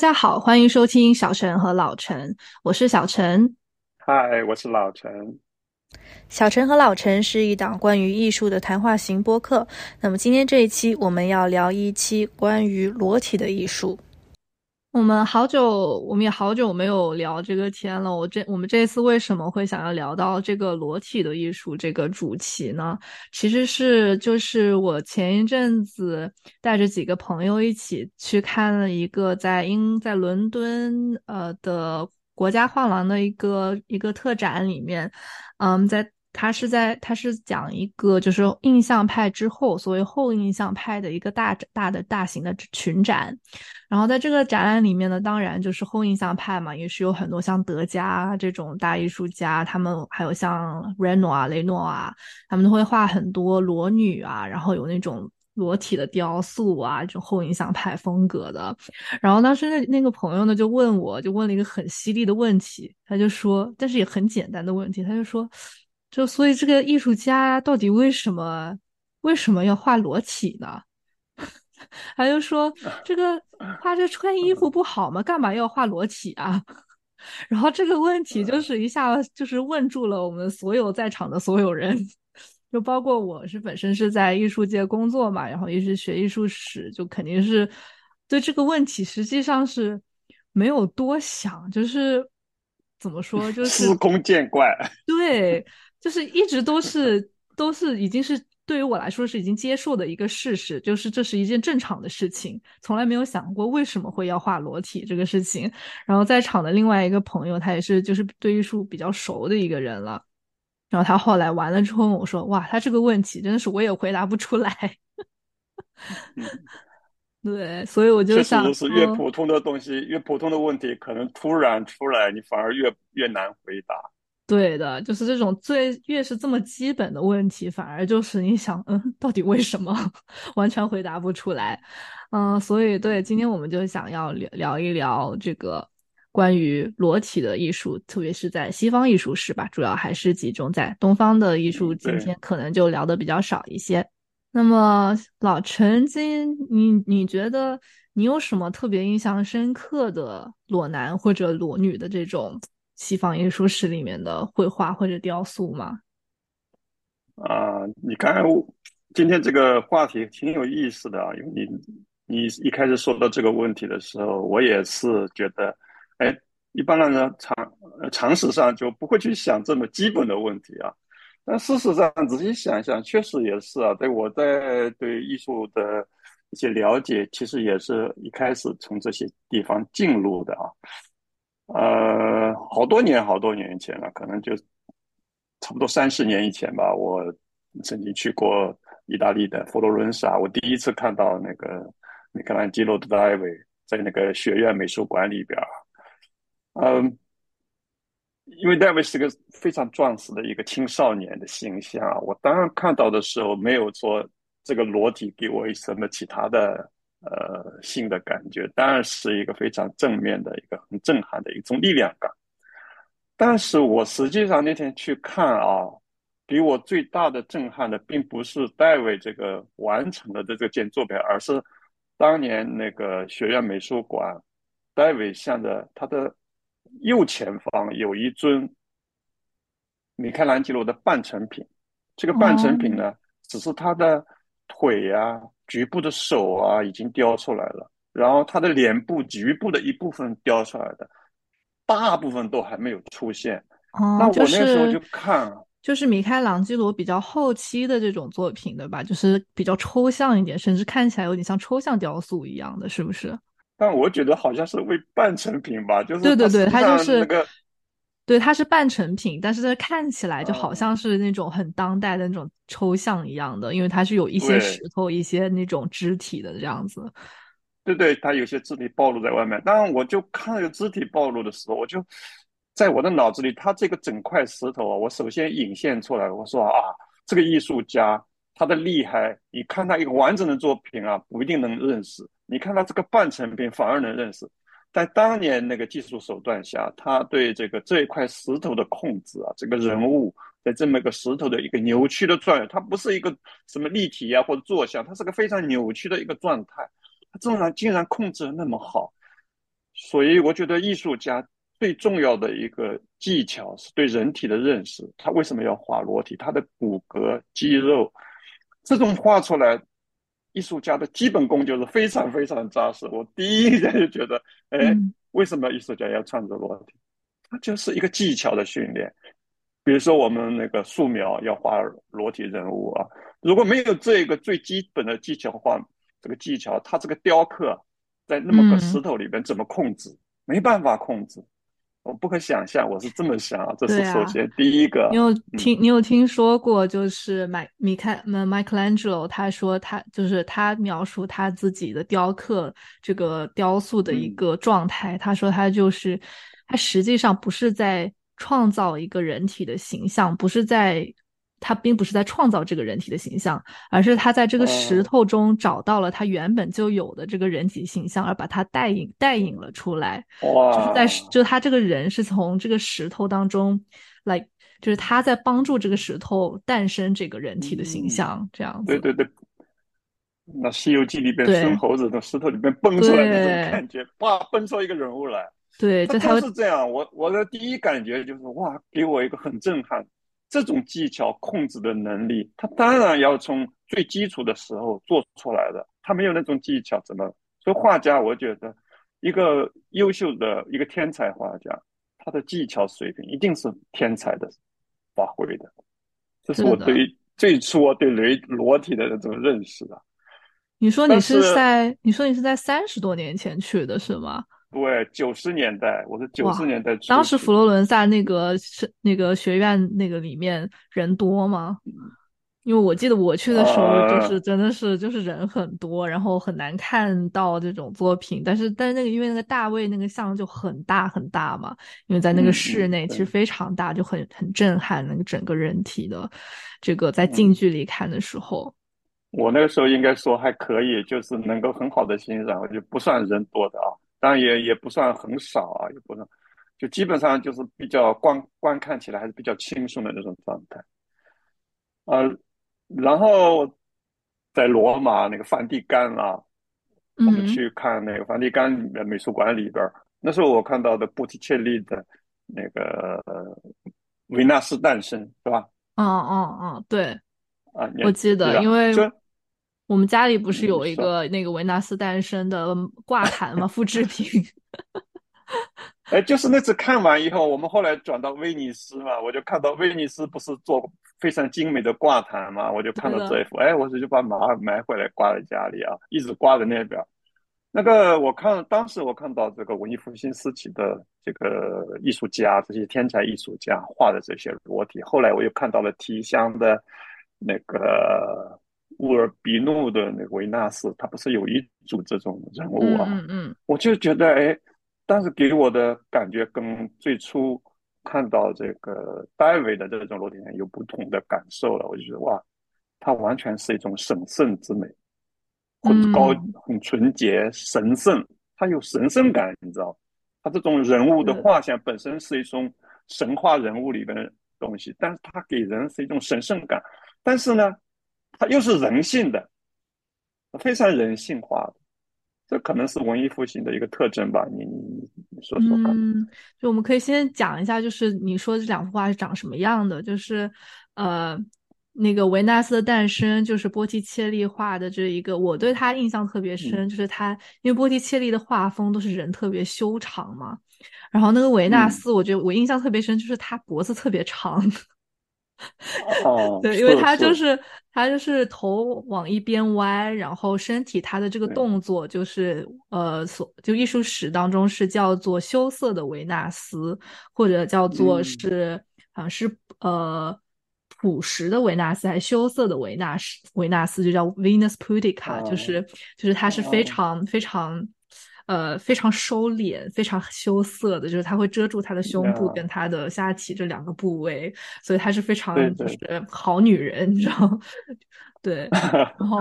家好，欢迎收听小陈和老陈，我是小陈。嗨，我是老陈。小陈和老陈是一档关于艺术的谈话型播客。那么今天这一期我们要聊一期关于裸体的艺术。我们好久，我们也好久没有聊这个天了。我这我们这次为什么会想要聊到这个裸体的艺术这个主题呢？其实是就是我前一阵子带着几个朋友一起去看了一个在英在伦敦呃的国家画廊的一个一个特展里面，嗯，在。他是在，他是讲一个就是印象派之后，所谓后印象派的一个大大的大型的群展。然后在这个展览里面呢，当然就是后印象派嘛，也是有很多像德加这种大艺术家，他们还有像 Reno 啊、雷诺啊，他们都会画很多裸女啊，然后有那种裸体的雕塑啊，这种后印象派风格的。然后当时那那个朋友呢，就问我就问了一个很犀利的问题，他就说，但是也很简单的问题，他就说。就所以这个艺术家到底为什么为什么要画裸体呢？他就说这个画这穿衣服不好吗？干嘛要画裸体啊？然后这个问题就是一下就是问住了我们所有在场的所有人，就包括我是本身是在艺术界工作嘛，然后也是学艺术史，就肯定是对这个问题实际上是没有多想，就是怎么说就是司空见惯，对。就是一直都是都是已经是对于我来说是已经接受的一个事实，就是这是一件正常的事情，从来没有想过为什么会要画裸体这个事情。然后在场的另外一个朋友，他也是就是对艺术比较熟的一个人了，然后他后来完了之后问我说：“哇，他这个问题真的是我也回答不出来。”对，所以我就想，是越普通的东西，越普通的问题，可能突然出来，你反而越越难回答。对的，就是这种最越是这么基本的问题，反而就是你想，嗯，到底为什么，完全回答不出来，嗯，所以对，今天我们就想要聊聊一聊这个关于裸体的艺术，特别是在西方艺术史吧，主要还是集中在东方的艺术，今天可能就聊的比较少一些。那么老陈，今你你觉得你有什么特别印象深刻的裸男或者裸女的这种？西方艺术史里面的绘画或者雕塑吗？啊，你看今天这个话题挺有意思的啊，因为你你一开始说到这个问题的时候，我也是觉得，哎，一般人呢常常识上就不会去想这么基本的问题啊。但事实上仔细想想，确实也是啊。对我在对艺术的一些了解，其实也是一开始从这些地方进入的啊。呃，好多年好多年前了，可能就差不多三十年以前吧。我曾经去过意大利的佛罗伦萨，我第一次看到那个米开朗基罗的戴维在那个学院美术馆里边。嗯，因为戴维是个非常壮实的一个青少年的形象，我当然看到的时候没有说这个裸体给我什么其他的。呃，性的感觉当然是一个非常正面的一个很震撼的一种力量感。但是我实际上那天去看啊，给我最大的震撼的，并不是戴维这个完成了的这件作品，而是当年那个学院美术馆，戴维向着他的右前方有一尊米开朗基罗的半成品。这个半成品呢，只是他的腿呀。局部的手啊，已经雕出来了，然后他的脸部局部的一部分雕出来的，大部分都还没有出现。哦，那我那时候就看，就是米开朗基罗比较后期的这种作品，对吧？就是比较抽象一点，甚至看起来有点像抽象雕塑一样的，是不是？但我觉得好像是为半成品吧，就是对对对，他就是那个。对，它是半成品，但是它看起来就好像是那种很当代的那种抽象一样的，因为它是有一些石头、一些那种肢体的这样子。对对，它有些肢体暴露在外面。当然，我就看那个肢体暴露的时候，我就在我的脑子里，它这个整块石头啊，我首先引现出来，我说啊，这个艺术家他的厉害，你看他一个完整的作品啊，不一定能认识；你看他这个半成品，反而能认识。在当年那个技术手段下，他对这个这一块石头的控制啊，这个人物在这么一个石头的一个扭曲的状态，它不是一个什么立体呀或者坐像，它是个非常扭曲的一个状态，他竟然竟然控制的那么好，所以我觉得艺术家最重要的一个技巧是对人体的认识。他为什么要画裸体？他的骨骼、肌肉，这种画出来，艺术家的基本功就是非常非常扎实。我第一眼就觉得，哎，为什么艺术家要穿着裸体？它就是一个技巧的训练。比如说我们那个素描要画裸体人物啊，如果没有这个最基本的技巧画这个技巧，它这个雕刻在那么个石头里边怎么控制？没办法控制，我不可想象。我是这么想啊，这是首先第一个。你有听你有听说过，就是麦米开麦麦克兰吉罗，他说他就是他描述他自己的雕刻这个雕塑的一个状态，他说他就是他实际上不是在。创造一个人体的形象，不是在他并不是在创造这个人体的形象，而是他在这个石头中找到了他原本就有的这个人体形象，而把它带引带引了出来。哇！就是在就他这个人是从这个石头当中来，就是他在帮助这个石头诞生这个人体的形象，这样子。对对对。那《西游记》里边孙猴子从石头里面蹦出来那种感觉，哇，蹦出一个人物来。对，他都是这样。我我的第一感觉就是哇，给我一个很震撼。这种技巧控制的能力，他当然要从最基础的时候做出来的。他没有那种技巧，怎么？所以画家，我觉得一个优秀的一个天才画家，他的技巧水平一定是天才的发挥的。这是我对最初我对雷裸体的那种认识啊。你说你是在你说你是在三十多年前去的是吗？对，九十年代，我是九十年代。当时佛罗伦萨那个是那个学院那个里面人多吗？因为我记得我去的时候，就是真的是就是人很多，然后很难看到这种作品。但是但是那个因为那个大卫那个像就很大很大嘛，因为在那个室内其实非常大，就很很震撼那个整个人体的这个在近距离看的时候。我那个时候应该说还可以，就是能够很好的欣赏，就不算人多的啊。当然也也不算很少啊，也不算，就基本上就是比较观观看起来还是比较轻松的那种状态，呃，然后在罗马那个梵蒂冈啊，我们去看那个梵蒂冈里面美术馆里边，那时候我看到的波提切利的那个《维纳斯诞生》，是吧？哦哦哦，对，啊，我记得，因为。我们家里不是有一个那个维纳斯诞生的挂毯吗？复制品。哎，就是那次看完以后，我们后来转到威尼斯嘛，我就看到威尼斯不是做非常精美的挂毯嘛，我就看到这一幅，哎，我就就把马上买回来挂在家里啊，一直挂在那边。那个我看当时我看到这个文艺复兴时期的这个艺术家，这些天才艺术家画的这些裸体，后来我又看到了提香的那个。乌尔比诺的那个维纳斯，他不是有一组这种人物啊？嗯嗯，我就觉得，哎，但是给我的感觉跟最初看到这个戴维的这种裸体人有不同的感受了。我就觉得，哇，他完全是一种神圣之美，很高、很纯洁、神圣，他有神圣感，你知道？他这种人物的画像本身是一种神话人物里边的东西，但是他给人是一种神圣感，但是呢？它又是人性的，非常人性化的，这可能是文艺复兴的一个特征吧？你你你说说看。嗯，就我们可以先讲一下，就是你说这两幅画是长什么样的？就是呃，那个维纳斯的诞生，就是波提切利画的这一个，我对他印象特别深，就是他因为波提切利的画风都是人特别修长嘛，然后那个维纳斯，我觉得我印象特别深，就是他脖子特别长。哦，对，因为他就是他就是头往一边歪，然后身体他的这个动作就是呃，所就艺术史当中是叫做羞涩的维纳斯，或者叫做是好像是呃朴实的维纳斯，还是羞涩的维纳斯？维纳斯就叫 Venus Pudica，就是就是他是非常非常。呃，非常收敛、非常羞涩的，就是他会遮住他的胸部跟他的下体这两个部位，所以他是非常就是好女人，你知道？对，然后，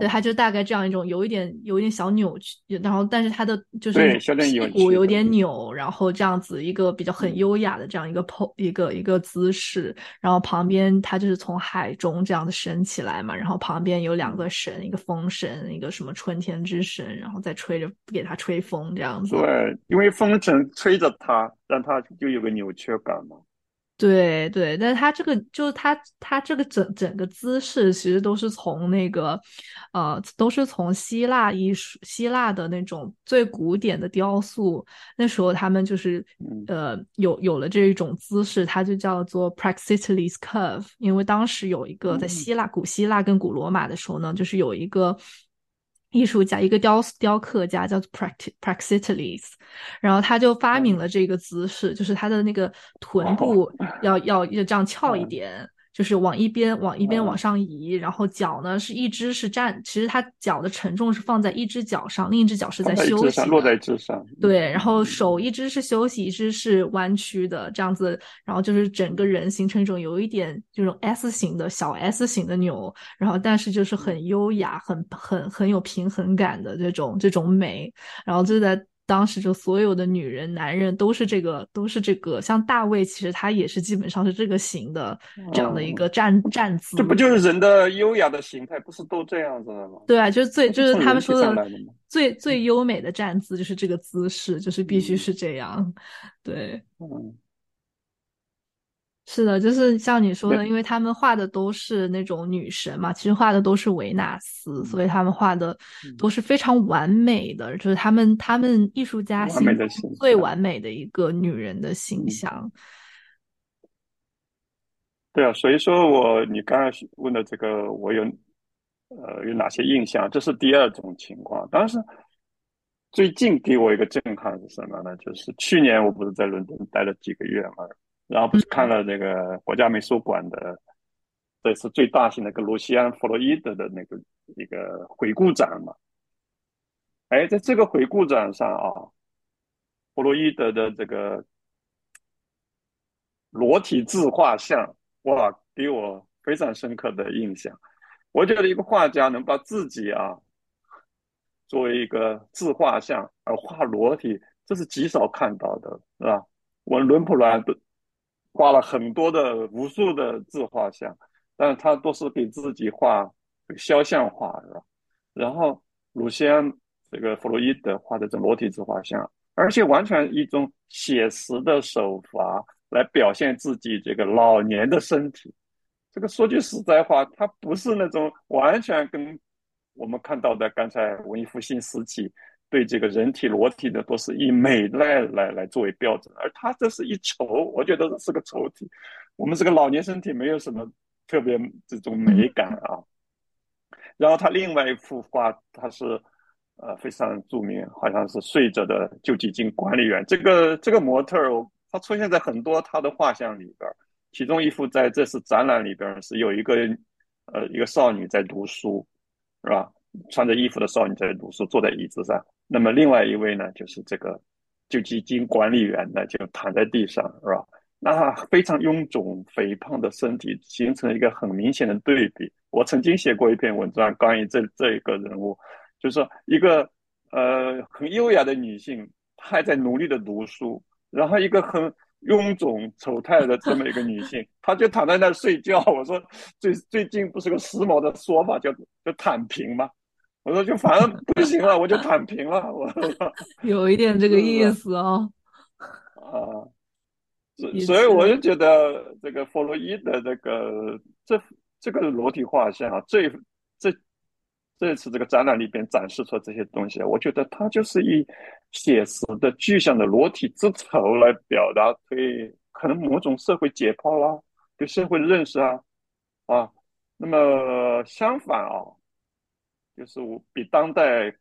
对，它就大概这样一种有一点有一点小扭曲，然后但是它的就是屁股有点扭，然后这样子一个比较很嗯优雅的这样一个 po 一个一个姿势，然后旁边它就是从海中这样子升起来嘛，然后旁边有两嗯个神，一个风神，一个什么春天之神，然后再吹着给它吹风这样子。对，因为风神吹着它，让它就有个扭曲感嘛。对对，但是他这个就是他他这个整整个姿势，其实都是从那个，呃，都是从希腊艺术、希腊的那种最古典的雕塑，那时候他们就是嗯呃有有了这一种姿势，它就叫做 Praxiteles curve，因为当时有一个在嗯希腊、古希腊跟古罗马的时候呢，就是有一个。艺术家，一个雕雕刻家叫做 Praxi- Praxiteles，然后他就发明嗯。了这个姿势，就是他的那个臀部要要要这样翘一嗯。点，就是往一边往一边往嗯上移，然后脚呢是一只是站，其实他脚的承重是放在一只脚上，另一只脚是在休息落的在枝上。对，然后嗯。手一只是休息，一只是弯曲的，这样子，然后就是整个人形成一种有一点这种 S 型的小 S 型的扭，然后但是就是很优雅、很很很有平衡感的这种这种美，然后就在当时就所有的女人、男人都是这个都是这个，像大卫其实他也是基本上是这个型的这样的一个站站姿，这不就是人的优雅的形态，不是都这样子的吗？对啊，就是最就是他们说的最最优美的站姿就是这个姿势，就是必须嗯是这样。对，嗯，是的，就是像你说的，因为他们画的都是那种女神嘛，其实画的都是维纳斯，所以他们画的嗯都是非常完美的，就是他们他们艺术家心最完美的一个女人的形嗯象。对啊，所以说我你刚才问的这个，我有呃有哪些印象？这是第二种情况。当时最近给我一个震撼是什么呢？就是去年我不是在伦敦待了几个月嘛，然后不是看了那个国家美术馆的这是最大型的一个罗西安·弗洛伊德的那个一个回顾展嘛。哎，在这个回顾展上啊，弗洛伊德的这个裸体自画像，哇，给我非常深刻的印象。我觉得一个画家能把自己啊作为一个自画像而画裸体，这是极少看到的，是吧？我伦普兰都画了很多的无数的自画像，但是他都是给自己画肖像画，是吧？然后鲁西安这个弗洛伊德画的这裸体自画像，而且完全一种写实的手法来表现自己这个老年的身体。这个说句实在话，他不是那种完全跟我们看到的刚才文艺复兴时期对这个人体裸体的都是以美来来来作为标准，而他这是一丑，我觉得是个丑体。我们这个老年身体没有什么特别这种美感啊。然后他另外一幅画，他是呃非常著名，好像是睡着的救济金管理员。这个这个模特儿，他出现在很多他的画像里边儿。其中一幅在这次展览里边是有一个呃一个少女在读书，是吧？穿着衣服的少女在读书，坐在椅子上。那么另外一位呢，就是这个救济金管理员呢，就躺在地上，是吧？那非常臃肿、肥胖的身体形成一个很明显的对比。我曾经写过一篇文章关于这这一个人物，就是说一个呃很优雅的女性，她还在努力的读书，然后一个很臃肿丑态的这么一个女性，她就躺在那睡觉。我说最最近不是个时髦的说法叫叫躺平吗？我说就反正不行了，我就躺平了。我说 有一点这个意思哦。啊，所所以我就觉得这个弗洛伊德这个这这个裸体画像啊，这这这次这个展览里边展示出这些东西，我觉得它就是以写实的具象的裸体之头来表达对可能某种社会解剖啦，对社会的认识啊啊。那么相反啊，就是我比当代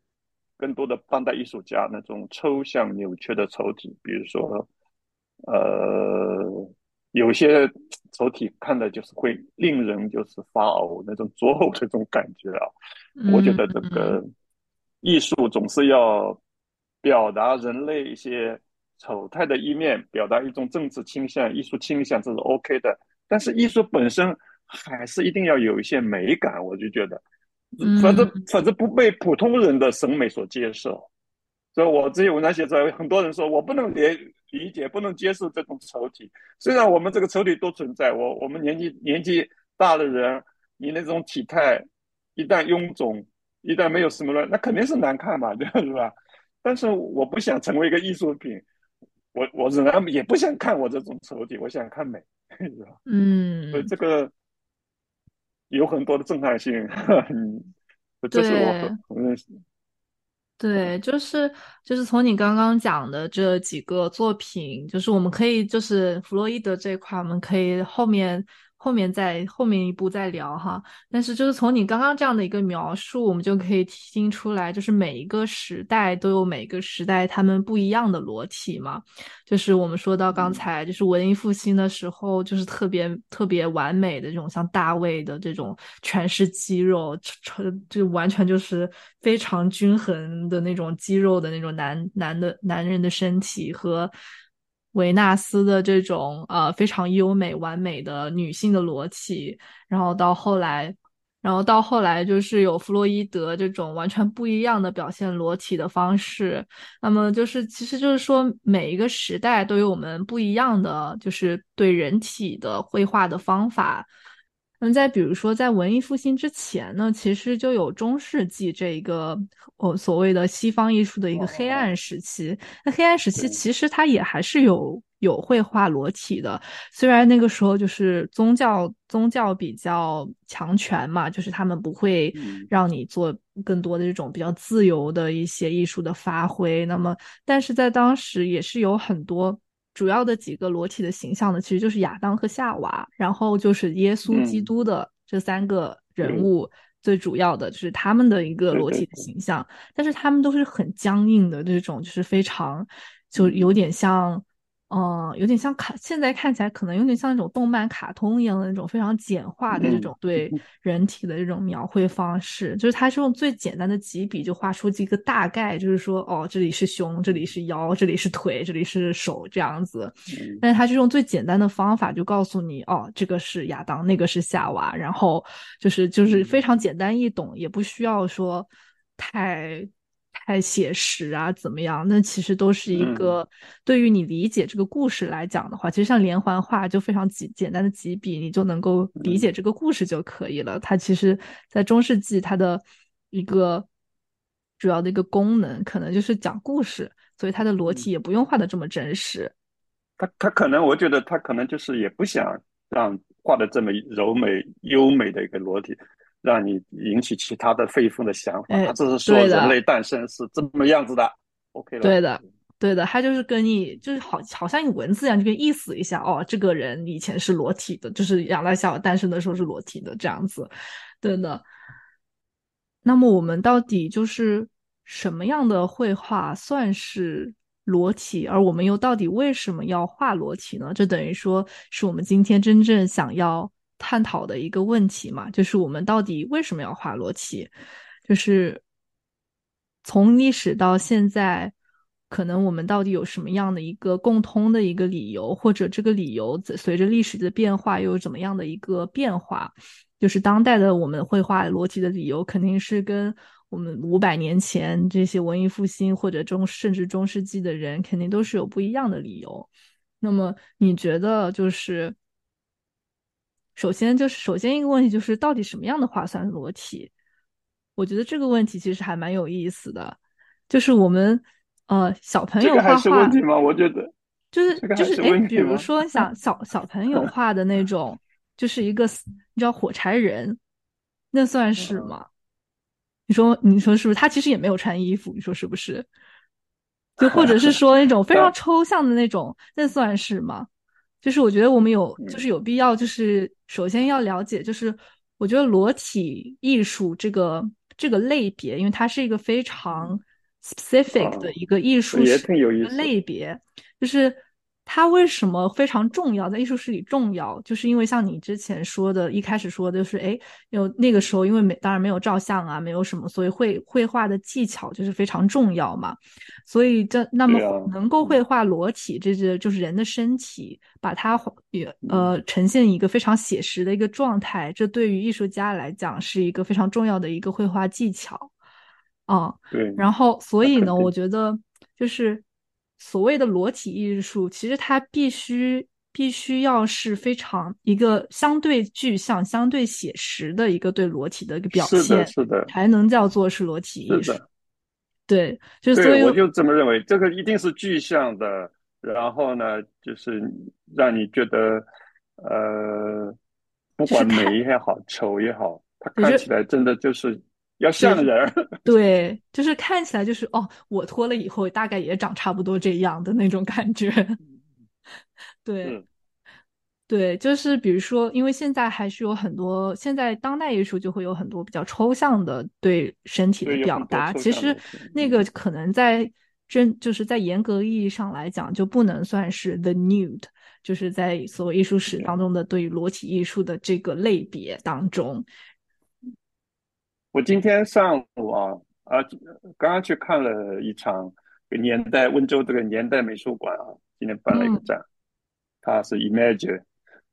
更多的当代艺术家那种抽象扭曲的丑体，比如说，呃，有些丑体看的就是会令人就是发呕那种作呕的这种感觉啊。我觉得这个艺术总是要表达人类一些丑态的一面，表达一种政治倾向、艺术倾向，这是 OK 的。但是艺术本身还是一定要有一些美感，我就觉得反正反正不被普通人的审美所接受。所以我这些文章写出来，很多人说我不能理理解，不能接受这种丑体。虽然我们这个丑体都存在，我我们年纪年纪大的人，你那种体态一旦臃肿，一旦没有什么了，那肯定是难看嘛，对吧？是吧？但是我不想成为一个艺术品，我我仍然也不想看我这种丑体，我想看美，是吧？嗯，所以这个有很多的震撼性，嗯，这是我认识。对，就是就是从你刚刚讲的这几个作品，就是我们可以就是弗洛伊德这块，我们可以后面。后面再后面一步再聊哈，但是就是从你刚刚这样的一个描述，我们就可以听出来，就是每一个时代都有每个时代他们不一样的裸体嘛。就是我们说到刚才，就是文艺复兴的时候，就是特别特别完美的这种，像大卫的这种全是肌肉，就完全就是非常均衡的那种肌肉的那种男男的男人的身体和。维纳斯的这种呃非常优美完美的女性的裸体，然后到后来，然后到后来就是有弗洛伊德这种完全不一样的表现裸体的方式。那么就是其实就是说每一个时代都有我们不一样的就是对人体的绘画的方法。那再比如说，在文艺复兴之前呢，其实就有中世纪这一个哦所谓的西方艺术的一个黑暗时期。那黑暗时期其实它也还是有有绘画裸体的，虽然那个时候就是宗教宗教比较强权嘛，就是他们不会让你做更多的这种比较自由的一些艺术的发挥。那么，但是在当时也是有很多。主要的几个裸体的形象呢，其实就是亚当和夏娃，然后就是耶稣基督的这三个人物，最主要的就是他们的一个裸体的形象，但是他们都是很僵硬的这种，就是非常，就有点像。嗯，有点像卡，现在看起来可能有点像那种动漫卡通一样的那种非常简化的这种对人体的这种描绘方式，就是它是用最简单的几笔就画出几个大概，就是说哦，这里是胸，这里是腰，这里是腿，这里是手这样子。但是它是用最简单的方法就告诉你，哦，这个是亚当，那个是夏娃，然后就是就是非常简单易懂，也不需要说太。太写实啊，怎么样？那其实都是一个对于你理解这个故事来讲的话，其实像连环画就非常简简单的几笔，你就能够理解这个故事就可以了。它其实，在中世纪，它的一个主要的一个功能，可能就是讲故事，所以它的裸体也不用画的这么真实。他他可能，我觉得他可能就是也不想让画的这么柔美优美的一个裸体。让你引起其他的非分的想法，他只是说人类诞生是这么样子的，OK 了。对的，对的，他就是跟你就是好，好像你文字一样，就跟意思一下哦，这个人以前是裸体的，就是亚当夏娃诞生的时候是裸体的这样子，对的。那么我们到底就是什么样的绘画算是裸体？而我们又到底为什么要画裸体呢？这等于说是我们今天真正想要。探讨的一个问题嘛，就是我们到底为什么要画裸体？就是从历史到现在，可能我们到底有什么样的一个共通的一个理由，或者这个理由随着历史的变化又有怎么样的一个变化？就是当代的我们绘画裸体的理由，肯定是跟我们五百年前这些文艺复兴或者中甚至中世纪的人，肯定都是有不一样的理由。那么你觉得就是？首先就是，首先一个问题就是，到底什么样的画算裸体？我觉得这个问题其实还蛮有意思的。就是我们呃小朋友画画，问题吗？我觉得就是就是哎，比如说像 小小朋友画的那种，就是一个你知道火柴人，那算是吗？你说你说是不是？他其实也没有穿衣服，你说是不是？就或者是 说那种非常抽象的那种，那算是吗？就是我觉得我们有，就是有必要，就是首先要了解，就是我觉得裸体艺术这个这个类别，因为它是一个非常 specific 的一个艺术类别，就是它为什么非常重要？在艺术史里重要，就是因为像你之前说的，一开始说的就是，哎，有那个时候，因为没当然没有照相啊，没有什么，所以绘绘画的技巧就是非常重要嘛。所以这那么能够绘画裸体，这是就是人的身体，把它也呃呈现一个非常写实的一个状态，这对于艺术家来讲是一个非常重要的一个绘画技巧。啊，对。然后所以呢，我觉得就是。所谓的裸体艺术，其实它必须必须要是非常一个相对具象、相对写实的一个对裸体的一个表现，是的，是的，才能叫做是裸体艺术。对，就所以我就这么认为，这个一定是具象的，然后呢，就是让你觉得，呃，不管美也好，丑也好，它看起来真的就是。要像人，对，就是看起来就是哦，我脱了以后大概也长差不多这样的那种感觉，对，对，就是比如说，因为现在还是有很多，现在当代艺术就会有很多比较抽象的对身体的表达，其实那个可能在真就是在严格意义上来讲就不能算是 the nude，就是在所谓艺术史当中的对于裸体艺术的这个类别当中。我今天上午啊啊，刚刚去看了一场年代温州这个年代美术馆啊，今天办了一个展，它是 Imagine，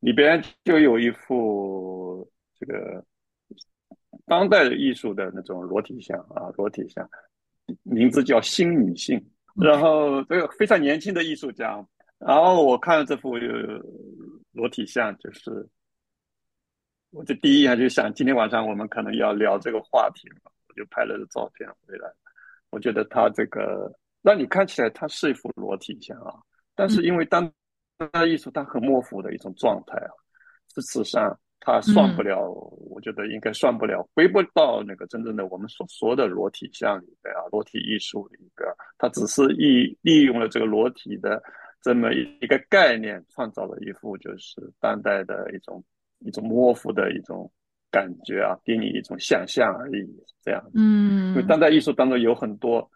里边就有一幅这个当代艺术的那种裸体像啊，裸体像，名字叫新女性，然后这个非常年轻的艺术家，然后我看了这幅裸体像，就是。我就第一眼就想，今天晚上我们可能要聊这个话题嘛，我就拍了个照片回来。我觉得他这个让你看起来他是一幅裸体像啊，但是因为当代艺术它很模糊的一种状态啊，事实上它算不了，我觉得应该算不了，回不到那个真正的我们所说的裸体像里边啊，裸体艺术里边，它只是利利用了这个裸体的这么一个概念，创造了一幅就是当代的一种。一种模糊的一种感觉啊，给你一种想象而已，这样。嗯，因为当代艺术当中有很多，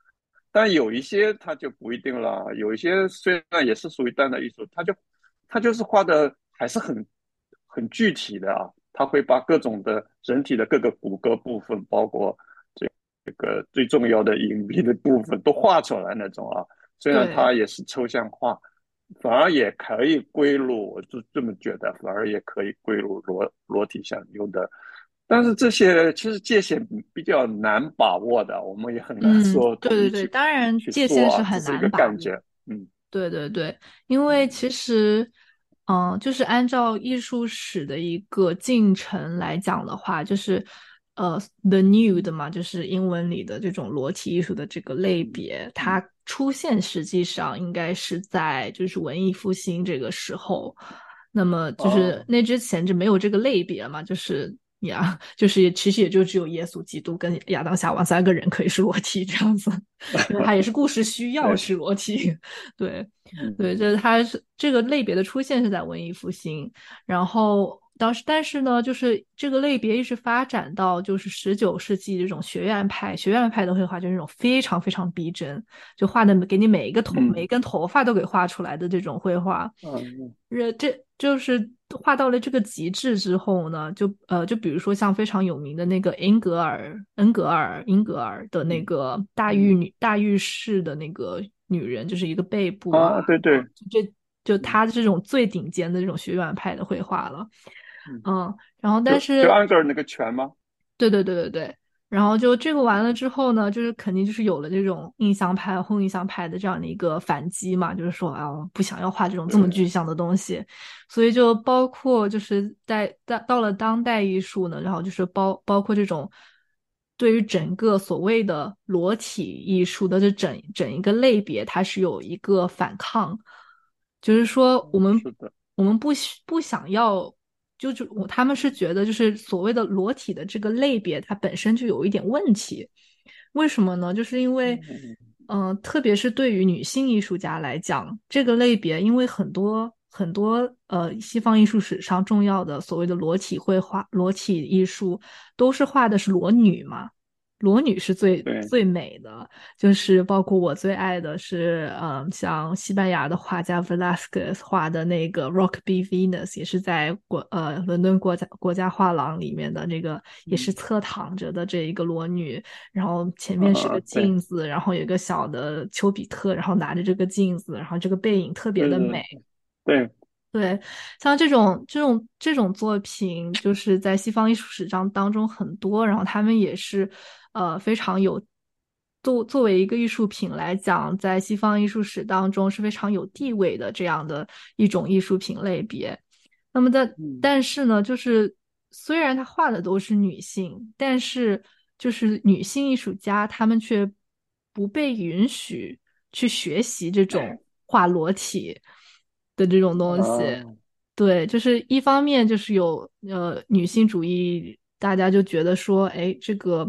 但有一些它就不一定了。有一些虽然也是属于当代艺术，它就它就是画的还是很很具体的啊。它会把各种的人体的各个骨骼部分，包括这这个最重要的隐蔽的部分都画出来那种啊。虽然它也是抽象画。反而也可以归入，我就这么觉得，反而也可以归入裸裸体像有的，但是这些其实界限比较难把握的，我们也很难说。对对对，当然界限是很难把握。感觉嗯，对对对，因为其实，嗯，就是按照艺术史的一个进程来讲的话，就是呃，the nude 嘛，就是英文里的这种裸体艺术的这个类别，它。出现实际上应该是在就是文艺复兴这个时候，那么就是那之前就没有这个类别嘛，就是呀，就是其实也就只有耶稣基督跟亚当夏娃三个人可以是裸体这样子，他也是故事需 要是裸体，对对，就是他是这个类别的出现是在文艺复兴，然后。当时，但是呢，就是这个类别一直发展到就是十九世纪这种学院派，学院派的绘画就是那种非常非常逼真，就画的给你每一个头、每一根头发都给画出来的这种绘画。嗯，这这就是画到了这个极致之后呢，就呃，就比如说像非常有名的那个英格尔、恩格尔、英格尔的那个大浴女、大浴室的那个女人，就是一个背部啊，对对，这就他这种最顶尖的这种学院派的绘画了。嗯，然后但是就安格尔那个拳吗？对对对对对，然后就这个完了之后呢，就是肯定就是有了这种印象派、后印象派的这样的一个反击嘛，就是说啊，不想要画这种这么具象的东西，所以就包括就是在到到了当代艺术呢，然后就是包包括这种对于整个所谓的裸体艺术的这整整一个类别，它是有一个反抗，就是说我们我们不不想要。就就我他们是觉得，就是所谓的裸体的这个类别，它本身就有一点问题。为什么呢？就是因为，嗯，特别是对于女性艺术家来讲，这个类别，因为很多很多呃，西方艺术史上重要的所谓的裸体绘画、裸体艺术，都是画的是裸女嘛。裸女是最最美的，就是包括我最爱的是，嗯，像西班牙的画家 Velasquez 画的那个 Rock B Venus，也是在国呃伦敦国家国家画廊里面的那个，也是侧躺着的这一个裸女，然后前面是个镜子，然后有一个小的丘比特，然后拿着这个镜子，然后这个背影特别的对美。对，对，像这种这种这种作品，就是在西方艺术史上当中很多，然后他们也是，呃，非常有作作为一个艺术品来讲，在西方艺术史当中是非常有地位的这样的一种艺术品类别。那么在嗯但是呢，就是虽然他画的都是女性，但是就是女性艺术家她们却不被允许去学习这种画裸体的这种东西。啊对，就是一方面就是有呃女性主义，大家就觉得说，哎，这个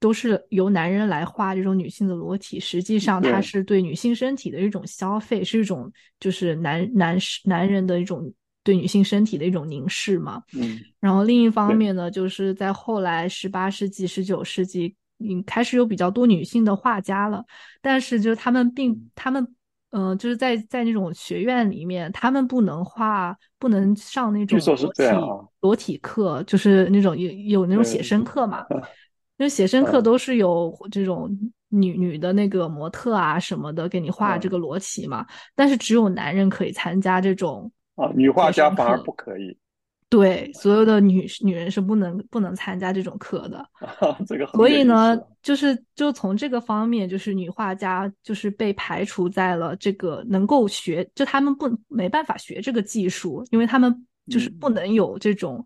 都是由男人来画这种女性的裸体，实际上它是对女性身体的一种消费，是一种就是男男士男人的一种对女性身体的一种凝视嘛。嗯。然后另一方面呢，就是在后来十八世纪、十九世纪，嗯，开始有比较多女性的画家了，但是就是他们并他们，嗯、就是在在那种学院里面，他们不能画，不能上那种裸体啊裸体课，就是那种有有那种写生课嘛，因为写生课嗯。都是有这种女女的那个模特啊什么的给你画这嗯。个裸体嘛，但是只有男人可以参加这种。啊，女画家反而不可以，对，所有的女女人是不能不能参加这种课的。啊，这个。很所以呢，就是就从这个方面，就是女画家就是被排除在了这个能够学，就他们不没办法学这个技术，因为他们就是嗯。不能有这种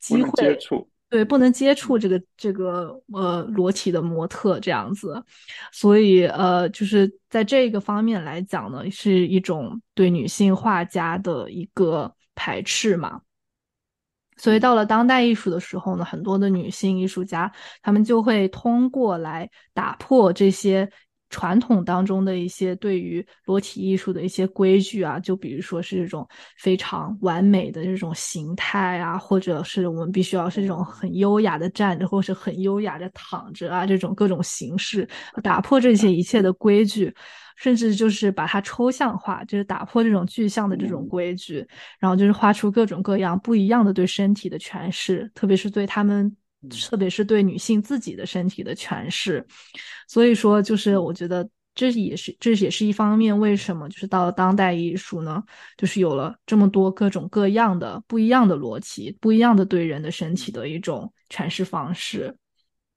机会，接触，对，不能接触这个这个呃裸体的模特这样子，所以呃，就是在这个方面来讲呢，是一种对女性画家的一个排斥嘛。所以到了当代艺术的时候呢，很多的女性艺术家，她们就会通过来打破这些传统当中的一些对于裸体艺术的一些规矩啊，就比如说是这种非常完美的这种形态啊，或者是我们必须要是这种很优雅的站着，或是很优雅的躺着啊，这种各种形式，打破这些一切的规矩。甚至就是把它抽象化，就是打破这种具象的这种嗯规矩，然后就是画出各种各样不一样的对身体的诠释，特别是对他们，嗯特别是对女性自己的身体的诠释。所以说，就是我觉得这也是这也是一方面，为什么就是到了当代艺术呢，就是有了这么多各种各样的不一样的逻辑，不一样的对人的身体的一种诠释方式。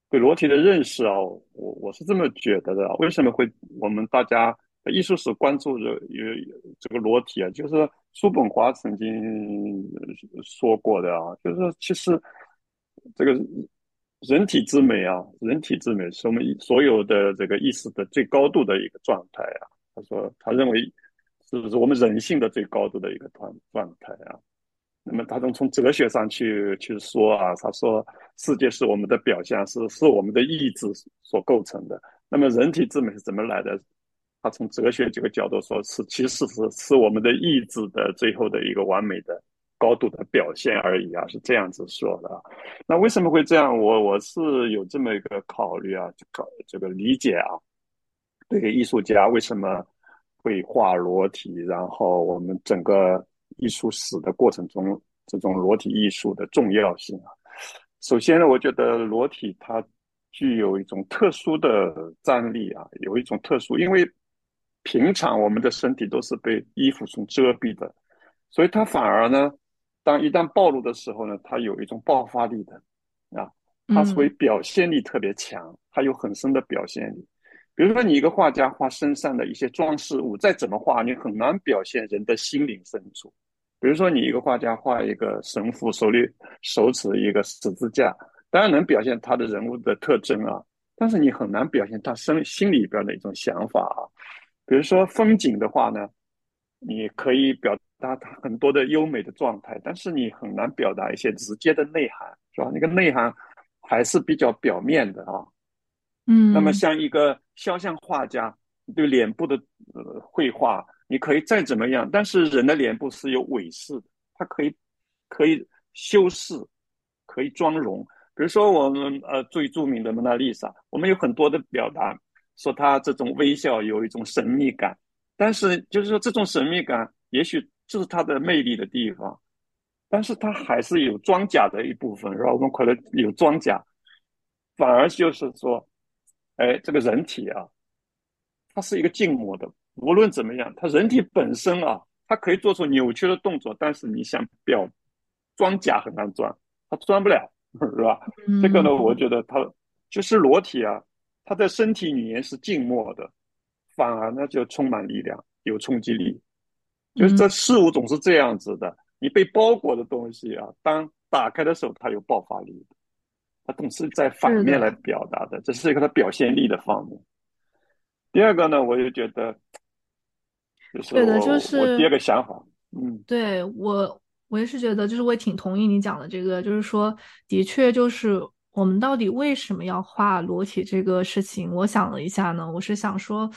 对裸体的认识啊，我我是这么觉得的。为什么会我们大家艺术史关注着有这个裸体啊？就是叔本华曾经说过的啊，就是其实这个人体之美啊，人体之美是我们所有的这个意识的最高度的一个状态啊。他说，他认为是不是我们人性的最高度的一个状状态啊？那么他从从哲学上去去说啊，他说世界是我们的表象，是是我们的意志所构成的。那么人体之美是怎么来的？他从哲学这个角度说，是其实是是我们的意志的最后的一个完美的高度的表现而已啊，是这样子说的。那为什么会这样？我我是有这么一个考虑啊，这个这个理解啊，对于艺术家为什么会画裸体，然后我们整个艺术史的过程中，这种裸体艺术的重要性啊。首先呢，我觉得裸体它具有一种特殊的张力啊，有一种特殊，因为平常我们的身体都是被衣服所遮蔽的，所以它反而呢，当一旦暴露的时候呢，它有一种爆发力的啊，它所以表现力特别强，它有很深的表现力。比如说，你一个画家画身上的一些装饰物，再怎么画，你很难表现人的心灵深处。比如说，你一个画家画一个神父手里手持一个十字架，当然能表现他的人物的特征啊，但是你很难表现他身心里边的一种想法啊。比如说风景的话呢，你可以表达它很多的优美的状态，但是你很难表达一些直接的内涵，是吧？那个内涵还是比较表面的啊。嗯。那么像一个肖像画家，对脸部的呃绘画，你可以再怎么样，但是人的脸部是有伪饰的，它可以可以修饰，可以妆容，比如说我们呃最著名的蒙娜丽莎，我们有很多的表达，说她这种微笑有一种神秘感，但是就是说这种神秘感，也许就是它的魅力的地方，但是它还是有装甲的一部分，然后我们可能有装甲，反而就是说，哎，这个人体啊，它是一个静默的，无论怎么样，它人体本身啊，它可以做出扭曲的动作，但是你想表装甲很难装，它装不了。是吧？这个呢，我觉得它就是裸体啊，它的身体语言是静默的，反而呢就充满力量，有冲击力。就是这事物总是这样子的，你被包裹的东西啊，当打开的时候，它有爆发力，它总是在反面来表达的，这是一个它表现力的方面。第二个呢，我就觉得，就是我我第二个想法，嗯，对我。我也是觉得，就是我也挺同意你讲的这个，就是说，的确，就是我们到底为什么要画裸体这个事情？我想了一下呢，我是想说，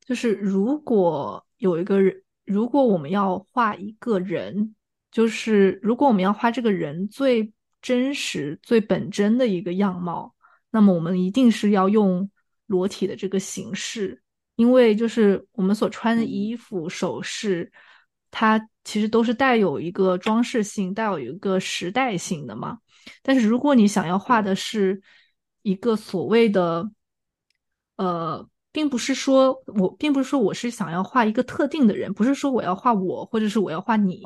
就是如果有一个人，如果我们要画一个人，就是如果我们要画这个人最真实、最本真的一个样貌，那么我们一定是要用裸体的这个形式，因为就是我们所穿的衣服、首饰。它其实都是带有一个装饰性、带有一个时代性的嘛。但是如果你想要画的是一个所谓的，呃，并不是说我并不是说我是想要画一个特定的人，不是说我要画我，或者是我要画你，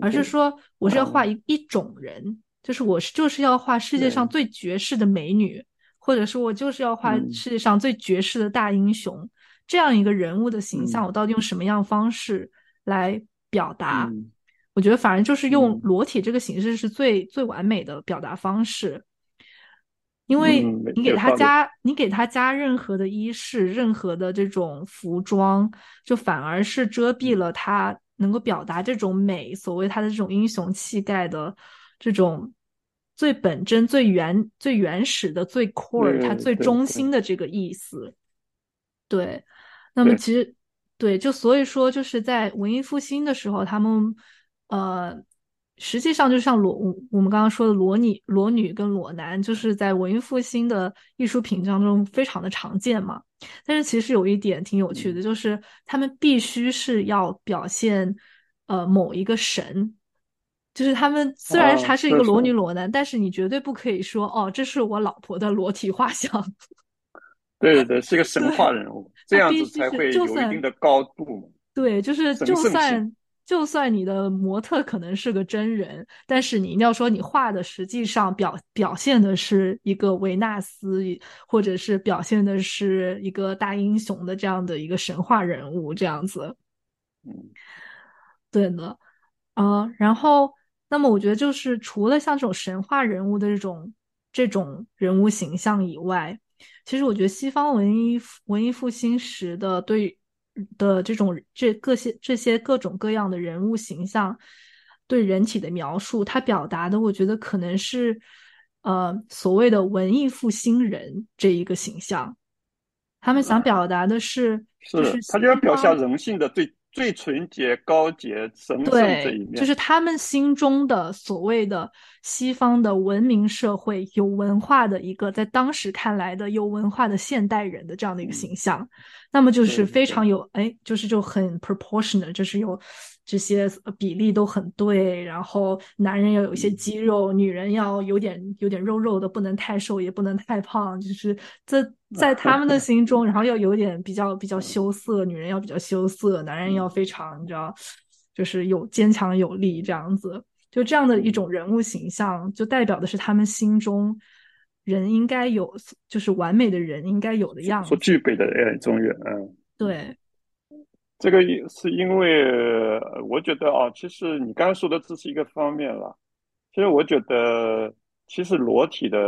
而是说我是要画一一种人，就是我是就是要画世界上最绝世的美女，或者是我就是要画世界上最绝世的大英雄。这样一个人物的形象，我到底用什么样方式来？表达，我觉得反正就是用裸体这个形式是最最完美的表达方式，因为你给他加你给他加任何的衣饰，任何的这种服装，就反而是遮蔽了他能够表达这种美，所谓他的这种英雄气概的这种最本真、最原、最原始的、最 core，他最中心的这个意思。对，那么其实。对，就所以说，就是在文艺复兴的时候，他们，呃，实际上就像裸，我们刚刚说的裸女、裸女跟裸男，就是在文艺复兴的艺术品当中非常的常见嘛。但是其实有一点挺有趣的，就是他们必须是要表现，呃，某一个神，就是他们虽然他是一个裸女裸男，但是你绝对不可以说，哦，这是我老婆的裸体画像。对对对，是个神话人物，这样子才会有一定的高度嘛。对，就是就算就算你的模特可能是个真人，但是你一定要说你画的实际上表表现的是一个维纳斯，或者是表现的是一个大英雄的这样的一个神话人物，这样子。嗯，对的，啊，然后那么我觉得就是除了像这种神话人物的这种这种人物形象以外。其实我觉得西方文艺文艺复兴时的对的这种这各些这些各种各样的人物形象对人体的描述，他表达的我觉得可能是呃所谓的文艺复兴人这一个形象，他们想表达的是，是他就要表现人性的最。最纯洁、高洁、神圣这一面，就是他们心中的所谓的西方的文明社会、有文化的一个，在当时看来的有文化的现代人的这样的一个形象。那么就是非常有，哎，就是就很 proportional，就是有这些比例都很对。然后男人要有一些肌肉，女人要有点有点肉肉的，不能太瘦，也不能太胖。就是这在他们的 心中，然后要有点比较比较羞涩，女人要比较羞涩，男人要非常你知道，就是有坚强有力这样子。就这样的一种人物形象，就代表的是他们心中。人应该有，就是完美的人应该有的样子，所具备的那种人。嗯，对，这个是因为我觉得啊，其实你刚刚说的这是一个方面了。其实我觉得，其实裸体的，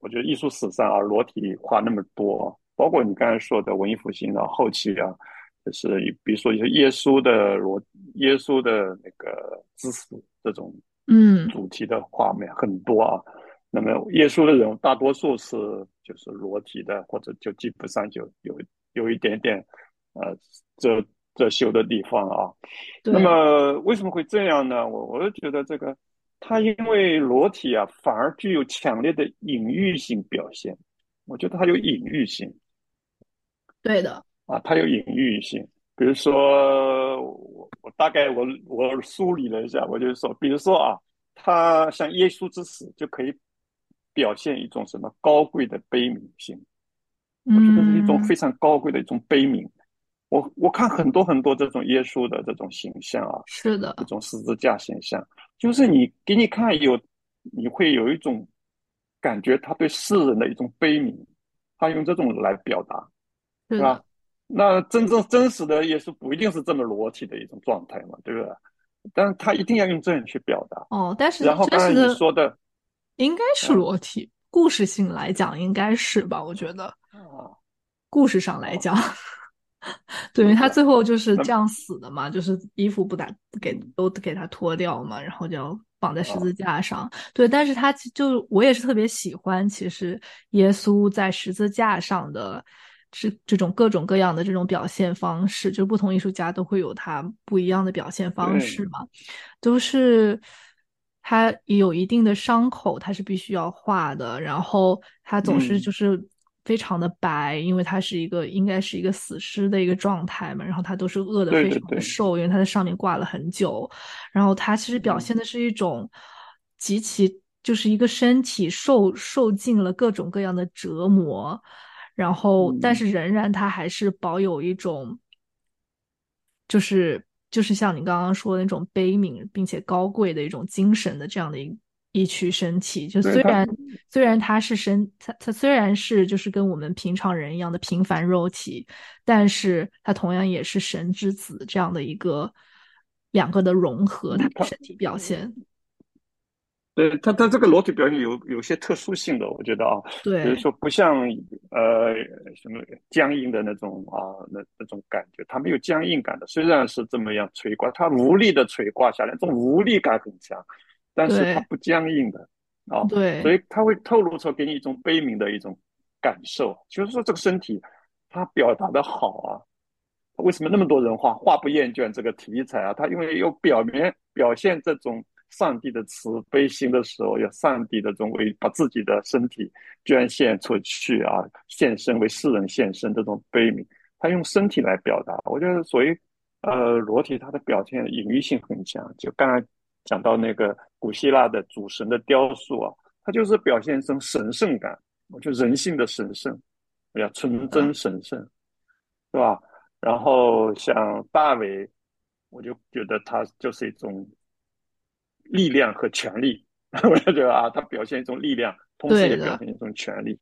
我觉得艺术史上啊，裸体画那么多，包括你刚才说的文艺复兴啊，后期啊，就是比如说一些耶稣的裸，耶稣的那个姿势这种，嗯，主题的画面很多啊。那么耶稣的人大多数是就是裸体的，或者就基本上就有有一点点呃遮遮羞的地方啊。那么为什么会这样呢？我我就觉得这个它因为裸体啊，反而具有强烈的隐喻性表现。我觉得它有隐喻性。对的。啊，它有隐喻性。比如说，我我大概我我梳理了一下，我就是说，比如说啊，他像耶稣之死就可以表现一种什么高贵的悲悯性。我觉得是一种非常高贵的一种悲悯。我我看很多很多这种耶稣的这种形象啊，是的，这种十字架形象，就是你给你看有，你会有一种感觉，他对世人的一种悲悯，他用这种来表达，是吧？那真正真实的耶稣不一定是这么裸体的一种状态嘛，对不对？但是他一定要用这样去表达。哦，但是然后刚才你说的，应该是裸体，故事性来讲应该是吧？我觉得。啊。故事上来讲，对，因为他最后就是这样死的嘛，就是衣服不打不给都给他脱掉嘛，然后就绑在十字架上。对，但是他就我也是特别喜欢，其实耶稣在十字架上的这这种各种各样的这种表现方式，就不同艺术家都会有他不一样的表现方式嘛，都是他有一定的伤口，他是必须要画的，然后他总是就是。非常的白，因为他是一个应该是一个死尸的一个状态嘛，然后他都是饿的非常的瘦，因为他在上面挂了很久，然后他其实表现的是一种极其就是一个身体受受尽了各种各样的折磨，然后但是仍然他还是保有一种就是就是像你刚刚说的那种悲悯并且高贵的一种精神的这样的一。一躯身体，就虽然虽然他是身，他他虽然是就是跟我们平常人一样的平凡肉体，但是他同样也是神之子这样的一个两个的融合，他的身体表现。对他，他这个裸体表现有有些特殊性的，我觉得啊，对，比如说不像呃什么僵硬的那种啊，那那种感觉，他没有僵硬感的，虽然是这么样垂挂，他无力的垂挂下来，这种无力感很强。但是它不僵硬的啊，对，所以它会透露出给你一种悲悯的一种感受。就是说，这个身体它表达的好啊，为什么那么多人画画不厌倦这个题材啊？他因为有表面表现这种上帝的慈悲心的时候，要上帝的这种为把自己的身体捐献出去啊，献身为世人献身这种悲悯，他用身体来表达。我觉得，所以呃，裸体它的表现隐喻性很强。就刚才。讲到那个古希腊的主神的雕塑啊，它就是表现一种神圣感，我觉得人性的神圣，哎呀，纯真神圣，是吧？然后像大卫，我就觉得他就是一种力量和权力，我就觉得啊，他表现一种力量，同时也表现一种权力。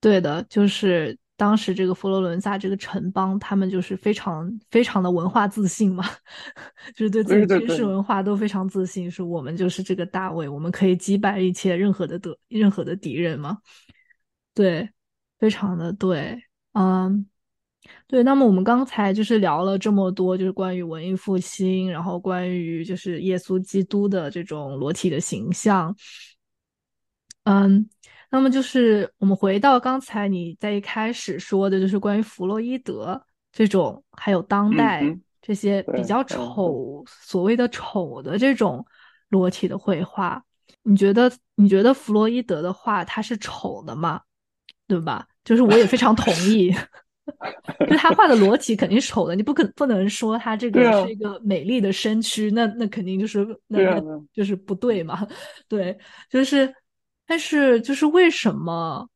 对的，就是。当时这个佛罗伦萨这个城邦，他们就是非常非常的文化自信嘛，就是对自己军事文化都非常自信，说我们就是这个大卫，我们可以击败一切任何的的任何的敌人嘛。对，非常的对，嗯，对。那么我们刚才就是聊了这么多，就是关于文艺复兴，然后关于就是耶稣基督的这种裸体的形象，嗯。那么就是我们回到刚才你在一开始说的，就是关于弗洛伊德这种，还有当代这些比较丑，所谓的丑的这种裸体的绘画，你觉得你觉得弗洛伊德的画它是丑的吗？对吧？就是我也非常同意，就他画的裸体肯定是丑的，你不可不能说他这个是一个美丽的身躯，那那肯定就是那那就是不对嘛，对，就是。但是，就是为什么，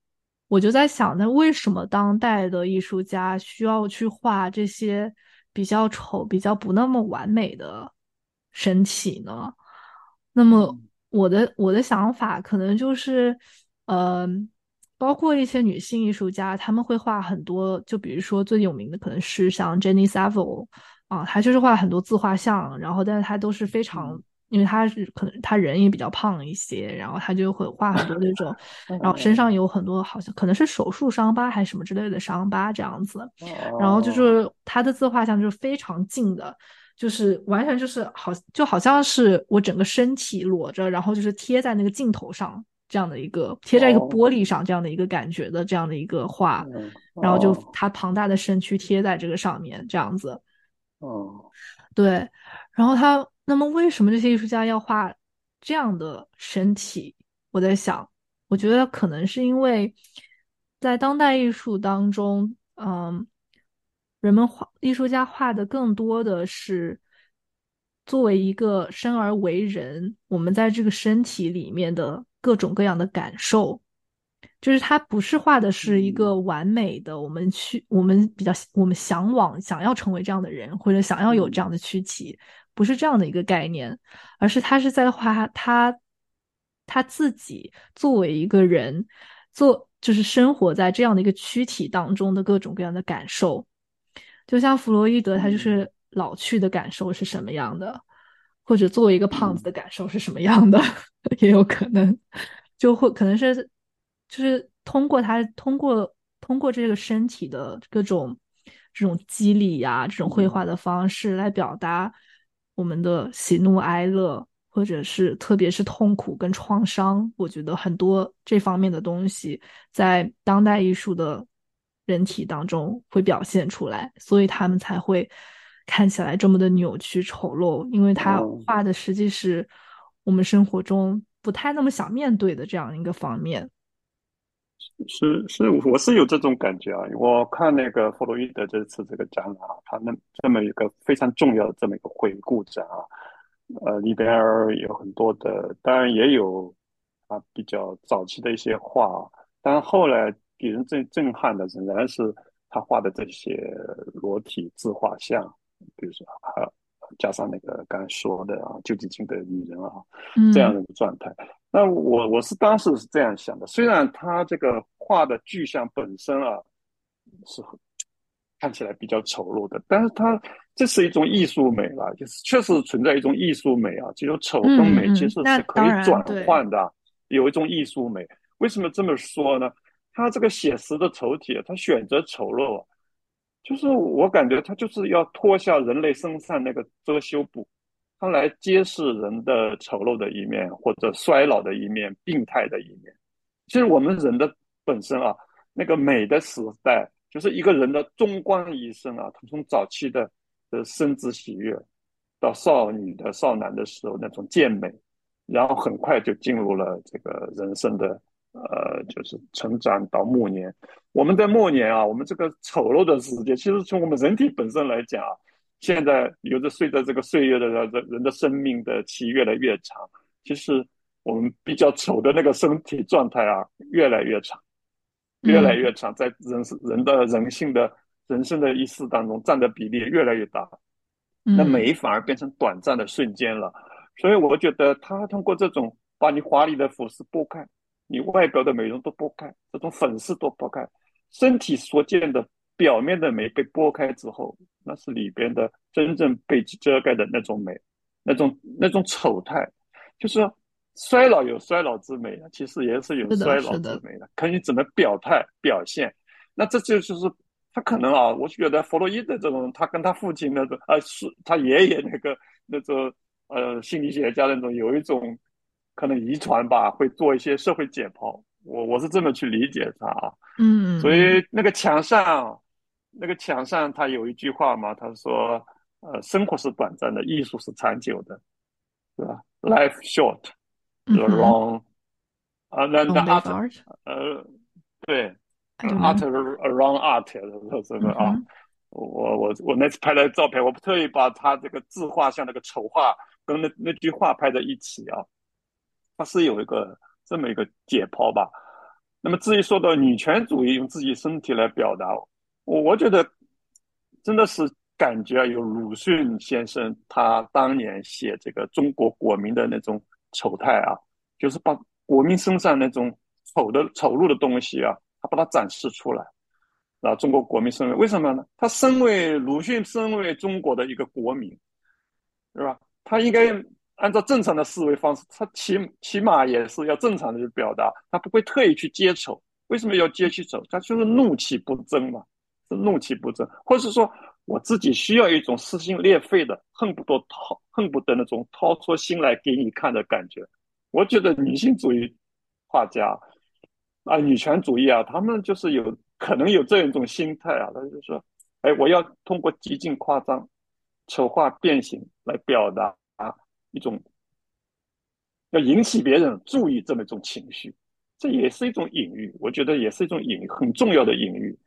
我就在想，那为什么当代的艺术家需要去画这些比较丑、比较不那么完美的身体呢？那么，我的我的想法可能就是，呃，包括一些女性艺术家，他们会画很多，就比如说最有名的可能是像 Jenny Savile 啊，她就是画很多自画像，然后，但是她都是非常。因为他是可能他人也比较胖一些，然后他就会画很多那种，然后身上有很多好像可能是手术伤疤还是什么之类的伤疤这样子，然后就是他的自画像就是非常近的，就是完全就是好就好像是我整个身体裸着，然后就是贴在那个镜头上这样的一个贴在一个玻璃。上这样的一个感觉的这样的一个画，然后就他庞大的身躯贴在这个上面这样子，哦，对，然后他。那么，为什么这些艺术家要画这样的身体。我在想，我觉得可能是因为在当代艺术当中，嗯，人们画艺术家画的更多的是作为一个生而为人，我们在这个身体里面的各种各样的感受。就是他不是画的是一个完美的，我们去我们比较我们向往想要成为这样的人，或者想要有这样的躯体，不是这样的一个概念，而是他是在画他他自己作为一个人，做就是生活在这样的一个躯体当中的各种各样的感受，就像弗洛伊德，他就是老去的感受是什么样的，或者作为一个胖子的感受是什么样的，也有可能。就会可能是。就是通过他，通过通过这个身体的各种这种肌理呀，这种绘画的方式来表达我们的喜怒哀乐，或者是特别是痛苦跟创伤。我觉得很多这方面的东西在当代艺术的人体当中会表现出来，所以他们才会看起来这么的扭曲丑陋，因为他画的实际是我们生活中不太那么想面对的这样一个方面。是是，我是有这种感觉啊！我看那个弗洛伊德这次这个展览啊，他那这么一个非常重要的这么一个回顾展啊，呃，里边有很多的，当然也有啊比较早期的一些画，但后来给人最震撼的仍然是他画的这些裸体自画像，比如说还加上那个刚才说的啊，旧地金的女人啊，这样的一个状态。那我我是当时是这样想的，虽然他这个画的具象本身啊是看起来比较丑陋的，但是他这是一种艺术美了，就是确实存在一种艺术美啊，这种丑跟美其实是可以转换的，有一种艺术美。为什么这么说呢？他这个写实的丑体，他选择丑陋，就是我感觉他就是要脱下人类身上那个遮羞布。它来揭示人的丑陋的一面，或者衰老的一面、病态的一面。其实我们人的本身啊，那个美的时代，就是一个人的中观一生啊，他从早期的的生殖喜悦，到少女的少男的时候那种健美，然后很快就进入了这个人生的呃，就是成长到暮年。我们在暮年啊，我们这个丑陋的世界，其实从我们人体本身来讲啊。现在有着随着这个岁月的人人的生命的期越来越长，其实我们比较丑的那个身体状态啊，越来越长，越来越长，在人人的人性的人生的意识当中占的比例越来越大，那美反而变成短暂的瞬间了。所以我觉得他通过这种把你华丽的服饰剥开，你外表的美容都剥开，这种粉饰都剥开，身体所见的。表面的美被剥开之后，那是里边的真正被遮盖的那种美，那种那种丑态，就是衰老有衰老之美啊，其实也是有衰老之美的，可你怎么表态表现。那这就就是他可能啊，我觉得弗洛伊德这种，他跟他父亲那种，啊，是他爷爷那个那种呃心理学家那种，有一种可能遗传吧，会做一些社会解剖。我我是这么去理解他啊，嗯，所以那个墙上。那个墙上他有一句话嘛，他说：“呃，生活是短暂的，艺术是长久的，是吧？Life short，the long，啊，那那 art，呃，对，art around art，这么啊，我我我那次拍的照片，我特意把他这个自画像那个丑画跟那那句话拍在一起啊，它是有一个这么一个解剖吧。那么至于说到女权主义，用自己身体来表达。”我我觉得真的是感觉啊，有鲁迅先生他当年写这个中国国民的那种丑态啊，就是把国民身上那种丑的丑陋的东西啊，他把它展示出来。啊，中国国民身为为什么呢？他身为鲁迅，身为中国的一个国民，是吧？他应该按照正常的思维方式，他起起码也是要正常的去表达，他不会特意去揭丑。为什么要揭去丑？他就是怒气不争嘛。是怒气不争，或者是说我自己需要一种撕心裂肺的，恨不得掏，恨不得那种掏出心来给你看的感觉。我觉得女性主义画家啊，女权主义啊，他们就是有可能有这样一种心态啊，他就说，哎，我要通过极尽夸张、丑化、变形来表达一种要引起别人注意这么一种情绪，这也是一种隐喻。我觉得也是一种隐，很重要的隐喻。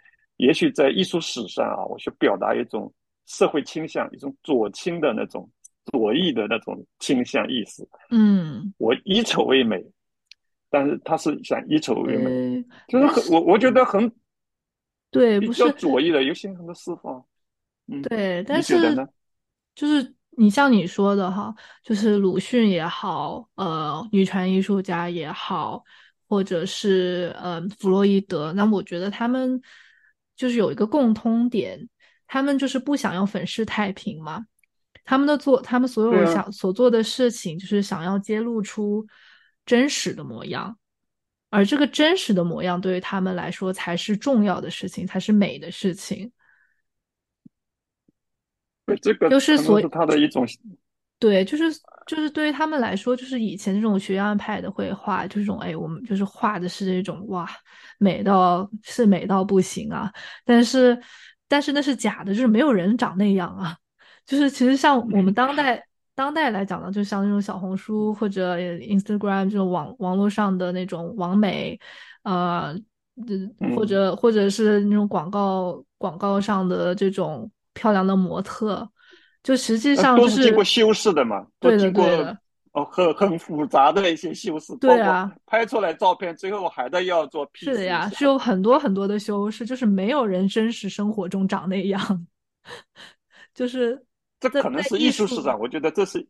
也许在艺术史上啊，我去表达一种社会倾向，一种左倾的那种左翼的那种倾向意思。嗯，我以丑为美，但是他是想以丑为美，就是很我我觉得很对，不是。左翼的有些很多释放。嗯，对，但是就是你像你说的哈，就是鲁迅也好，呃，女权艺术家也好，或者是呃弗洛伊德，那我觉得他们就是有一个共通点，他们就是不想要粉饰太平嘛。他们的做，他们所有想所做的事情，就是想要揭露出真实的模样，而这个真实的模样对于他们来说才是重要的事情，才是美的事情。这个就是所以他的一种，对，就是就是对于他们来说，就是以前这种学院派的绘画，这种哎，我们就是画的是这种哇，美到是美到不行啊，但是但是那是假的，就是没有人长那样啊，就是其实像我们当。代当代来讲呢，就像那种小红书或者 Instagram 这种网网络上的那种网美，呃，或者或者是那种广告广告上的这种。漂亮的模特，就实际上都是经过修饰的嘛，都经过哦很很复杂的一些修饰。对啊，拍出来照片最后还得要做。是的呀，是有很多很多的修饰，就是没有人真实生活中长那样。就是这可能是艺术市场，我觉得这是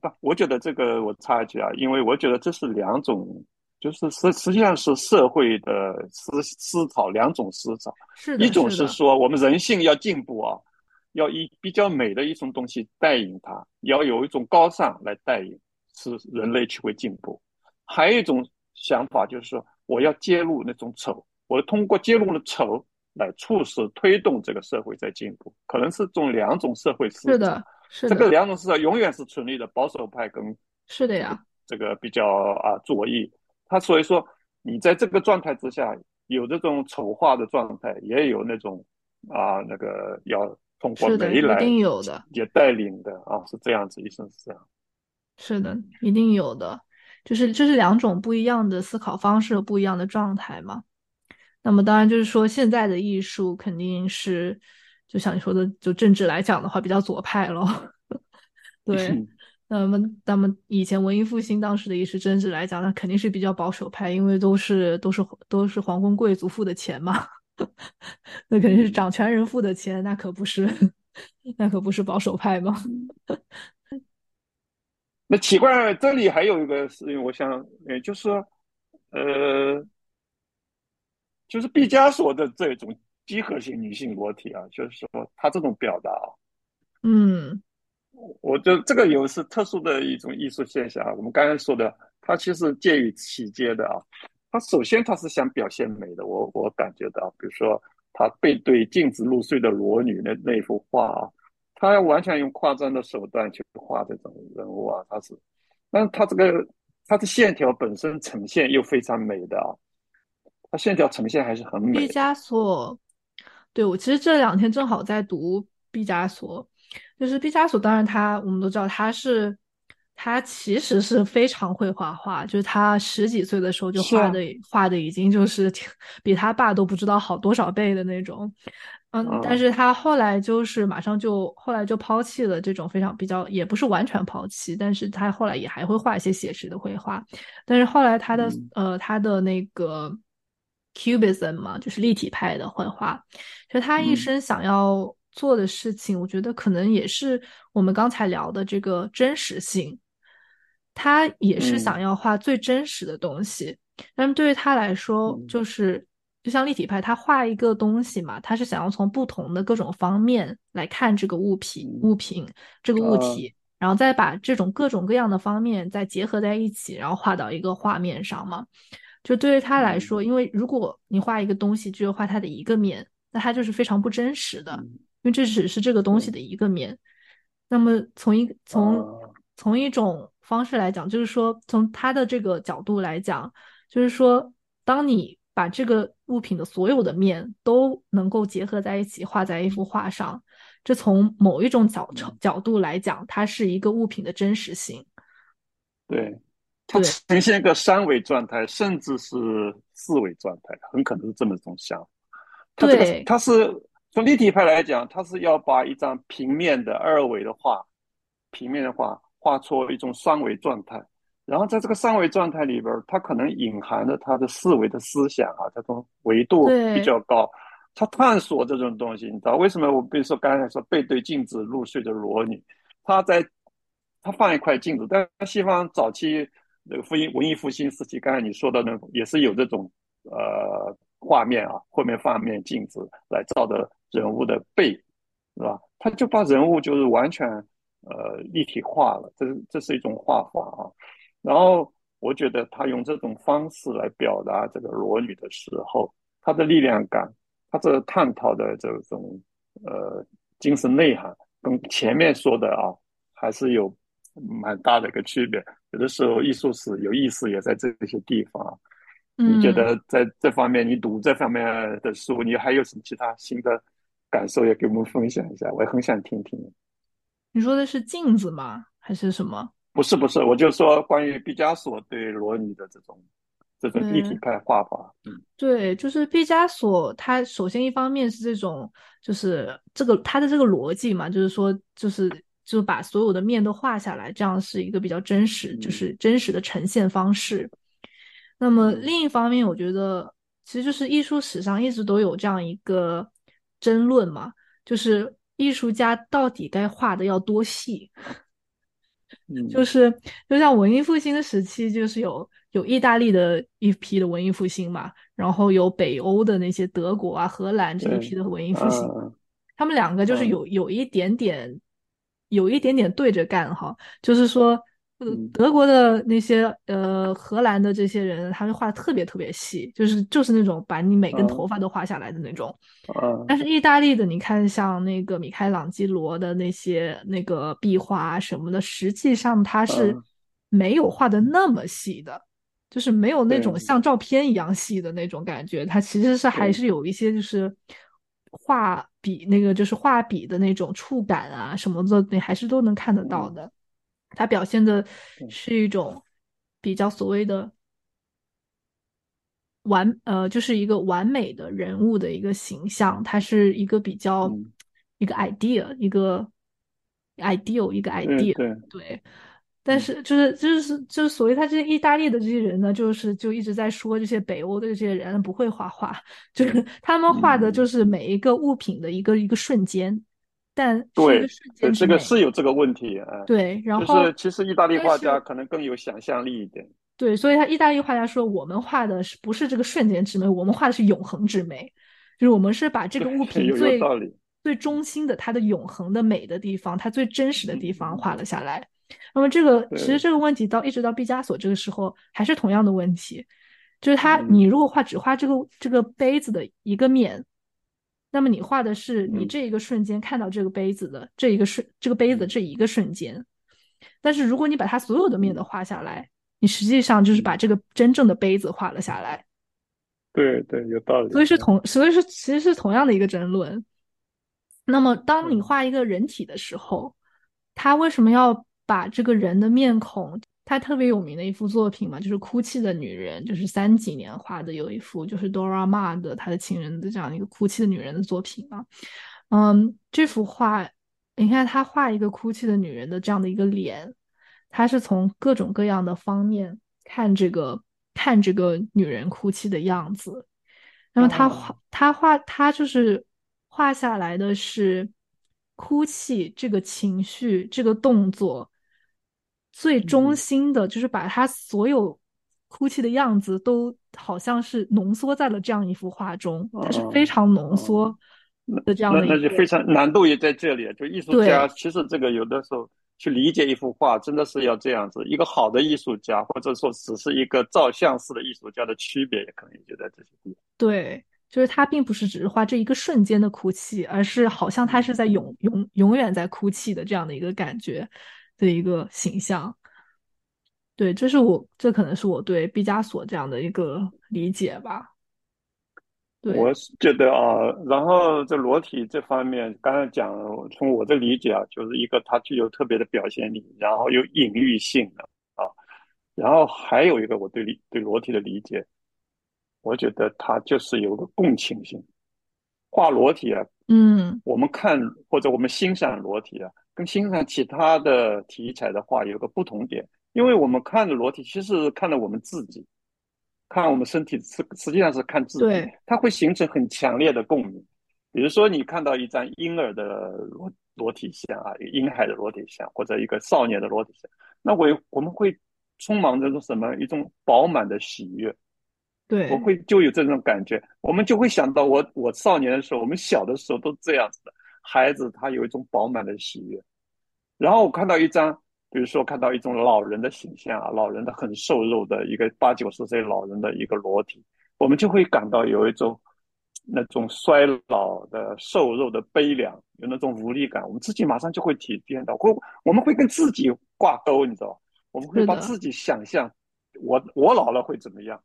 不，我觉得这个我插一句啊，因为我觉得这是两种，就是实实际上是社会的思思考两种思潮，是一种是说我们人性要进步啊。要以比较美的一种东西带引它，要有一种高尚来带引，使人类去会进步。还有一种想法就是说，我要揭露那种丑，我通过揭露了丑来促使推动这个社会在进步。可能是种两种社会思想。是的，是的。这个两种思想永远是存立的，保守派跟是的呀，这个比较啊左翼。他所以说，你在这个状态之下，有这种丑化的状态，也有那种啊那个要。通过没来也带领的啊，是这样子，一生是这样。是的，一定有的，就是这是两种不一样的思考方式，不一样的状态嘛。那么当然就是说，现在的艺术肯定是，就像你说的，就政治来讲的话，比较左派咯。对，那么那么以前文艺复兴当时的艺术政治来讲，那肯定是比较保守派，因为都是都是都是皇宫贵族付的钱嘛。那肯定是掌权人付的钱，那可不是，那可不是保守派吗？那奇怪，这里还有一个事情，我想，呃，就是说，呃，就是毕加索的这种集合性女性裸体啊，就是说他这种表达啊，嗯，我觉得这个有是特殊的一种艺术现象啊。我们刚才说的，它其实介于其间的啊。他首先他是想表现美的，我我感觉到，比如说他背对镜子入睡的裸女那那幅画啊，他要完全用夸张的手段去画这种人物啊，他是，但是他这个他的线条本身呈现又非常美的啊，他线条呈现还是很美。毕加索，对我其实这两天正好在读毕加索，就是毕加索，当然他我们都知道他是。他其实是非常会画画，就是他十几岁的时候就画的画的已经就是比他爸都不知道好多少倍的那种，嗯，但是他后来就是马上就后来就抛弃了这种非常比较也不是完全抛弃，但是他后来也还会画一些写实的绘画，但是后来他的呃他的那个 Cubism 嘛，就是立体派的绘画，就他一生想要做的事情，我觉得可能也是我们刚才聊的这个真实性。他也是想要画最真实的东西，那么对于他来说，就是就像立体派，他画一个东西嘛，他是想要从不同的各种方面来看这个物品、物品这个物体，然后再把这种各种各样的方面再结合在一起，然后画到一个画面上嘛。就对于他来说，因为如果你画一个东西只有画它的一个面，那它就是非常不真实的，因为这只是这个东西的一个面。那么从一从从一种方式来讲，就是说，从他的这个角度来讲，就是说，当你把这个物品的所有的面都能够结合在一起，画在一幅画上，这从某一种角角度来讲，它是一个物品的真实性。对，它呈现一个三维状态，甚至是四维状态，很可能是这么一种想法。它这个它是从立体派来讲，它是要把一张平面的二维的画，平面的画画出一种三维状态，然后在这个三维状态里边，它可能隐含着他的四维的思想啊，这种维度比较高。他探索这种东西，你知道为什么？我比如说刚才说背对镜子入睡的裸女，他在他放一块镜子，但西方早期那个复兴文艺复兴时期，刚才你说的那种也是有这种呃画面啊，后面放面镜子来照的人物的背，是吧？他就把人物就是完全呃立体化了，这是这是一种画法啊。然后我觉得他用这种方式来表达这个裸女的时候，他的力量感。他这探讨的这种呃精神内涵，跟前面说的啊，还是有蛮大的一个区别。有的时候艺术史有意思也在这些地方。你觉得在这方面，你读这方面的书，你还有什么其他新的感受，也给我们分享一下？我也很想听听。你说的是镜子吗？还是什么？不是不是，我就说关于毕加索对罗尼的这种。这种立体派画法，嗯，对，就是毕加索，他首先一方面是这种，就是这个他的这个逻辑嘛，就是说，就是就把所有的面都画下来，这样是一个比较真实，就是真实的呈现方式。那么另一方面，我觉得其实就是艺术史上一直都有这样一个争论嘛，就是艺术家到底该画的要多细。就是就像文艺复兴的时期，就是有有意大利的一批的文艺复兴嘛，然后有北欧的那些德国啊、荷兰这一批的文艺复兴，他们两个就是有有一点点，有一点点对着干哈，就是说。德国的那些呃，荷兰的这些人，他们画的特别特别细，就是就是那种把你每根头发都画下来的那种。但是意大利的，你看像那个米开朗基罗的那些那个壁画什么的，实际上他是没有画的那么细的，就是没有那种像照片一样细的那种感觉。他其实是还是有一些就是画笔那个就是画笔的那种触感啊什么的，你还是都能看得到的。它表现的是一种比较所谓的完，呃，就是一个完美的人物的一个形象。他是一个比较一个 idea，一个 ideal，一个 idea。对，但是就是就是就是所谓他这些意大利的这些人呢，就是就一直在说这些北欧的这些人不会画画，就是他们画的就是每一个物品的一个一个瞬间。但对，这个是有这个问题啊。对，然后就是其实意大利画家可能更有想象力一点。对，所以他意大利画家说，我们画的是不是这个瞬间之美？我们画的是永恒之美，就是我们是把这个物品最最中心的它的永恒的美的地方，它最真实的地方画了下来。那么这个其实这个问题到一直到毕加索这个时候还是同样的问题，就是他你如果画只画这个这个杯子的一个面。那么你画的是你这一个瞬间看到这个杯子的这一个瞬这个杯子这一个瞬间，但是如果你把它所有的面都画下来，你实际上就是把这个真正的杯子画了下来。对对，有道理。所以是同，所以是其实是同样的一个争论。那么当你画一个人体的时候，他为什么要把这个人的面孔？他特别有名的一幅作品嘛，就是《哭泣的女人》，就是三几年画的，有一幅就是 Dora Maar 的他的情人的这样一个哭泣的女人的作品嘛。嗯，这幅画，你看他画一个哭泣的女人的这样的一个脸，他是从各种各样的方面看这个看这个女人哭泣的样子。那么他画他画他就是画下来的是哭泣这个情绪这个动作。最中心的，就是把他所有哭泣的样子都好像是浓缩在了这样一幅画中，它是非常浓缩的这样的。那那就非常难度也在这里。就艺术家其实这个有的时候去理解一幅画，真的是要这样子。一个好的艺术家，或者说只是一个照相式的艺术家的区别，也可能就在这些地方。对，就是他并不是只是画这一个瞬间的哭泣，而是好像他是在永永永远在哭泣的这样的一个感觉。的一个形象，对，这是我，这可能是我对毕加索这样的一个理解吧。对，我是觉得啊，然后这裸体这方面，刚才讲，从我的理解啊，就是一个它具有特别的表现力，然后有隐喻性的啊，然后还有一个我对理对裸体的理解，我觉得它就是有个共情性。画裸体啊，嗯，我们看或者我们欣赏裸体啊，跟欣赏其他的题材的话有个不同点，因为我们看的裸体其实看的我们自己，看我们身体实实际上是看自己，对，它会形成很强烈的共鸣。比如说你看到一张婴儿的裸裸体像啊，婴孩的裸体像，或者一个少年的裸体像，那我我们会充满着什么一种饱满的喜悦。对我，会就有这种感觉，我们就会想到我我少年的时候，我们小的时候都这样子的。孩子他有一种饱满的喜悦，然后我看到一张，比如说看到一种老人的形象啊，老人的很瘦肉的一个八九十岁老人的一个裸体，我们就会感到有一种那种衰老的瘦肉的悲凉，有那种无力感，我们自己马上就会体验到，会我们会跟自己挂钩，你知道吧？我们会，把自己想象，我我老了会怎么样？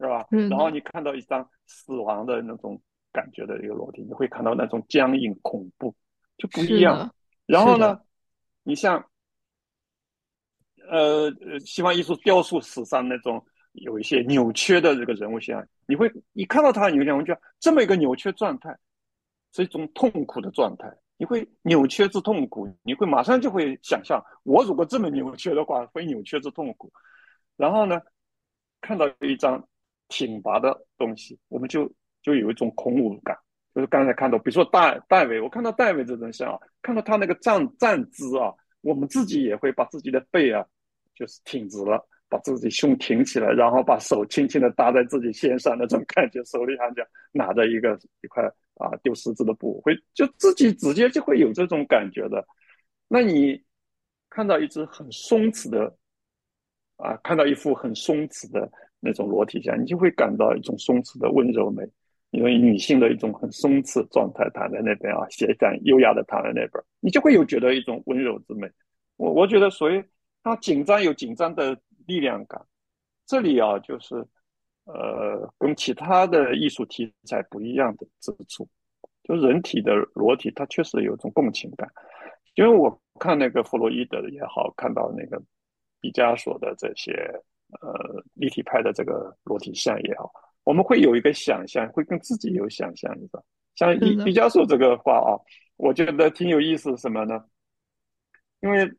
是吧？然后你看到一张死亡的那种感觉的一个裸体，你会看到那种僵硬、恐怖，就不一样。然后呢，你像呃呃，西方艺术雕塑史上那种有一些扭曲的这个人物形象，你会一看到他，你会想，觉得这么一个扭曲状态是一种痛苦的状态，你会扭曲之痛苦，你会马上就会想象，我如果这么扭曲的话，会扭曲之痛苦。然后呢，看到一张挺拔的东西，我们就就有一种恐怖感。就是刚才看到，比如说戴戴维，我看到戴维这种像啊，看到他那个站站姿啊，我们自己也会把自己的背啊，就是挺直了，把自己胸挺起来，然后把手轻轻的搭在自己肩上，那种感觉，手里好像拿着一个一块啊丢石子的布，会就自己直接就会有这种感觉的。那你看到一只很松弛的啊，看到一幅很松弛的那种裸体像，你就会感到一种松弛的温柔美，因为女性的一种很松弛状态躺在那边啊，斜展优雅的躺在那边，你就会有觉得一种温柔之美。我我觉得，所以它紧张有紧张的力量感，这里啊就是呃跟其他的艺术题材不一样的之处，就人体的裸体，它确实有一种共情感。因为我看那个弗洛伊德也好，看到那个毕加索的这些呃立体派的这个裸体像也好，我们会有一个想象，会跟自己有想象，你知道？像毕毕加索这个画啊，我觉得挺有意思，什么呢？因为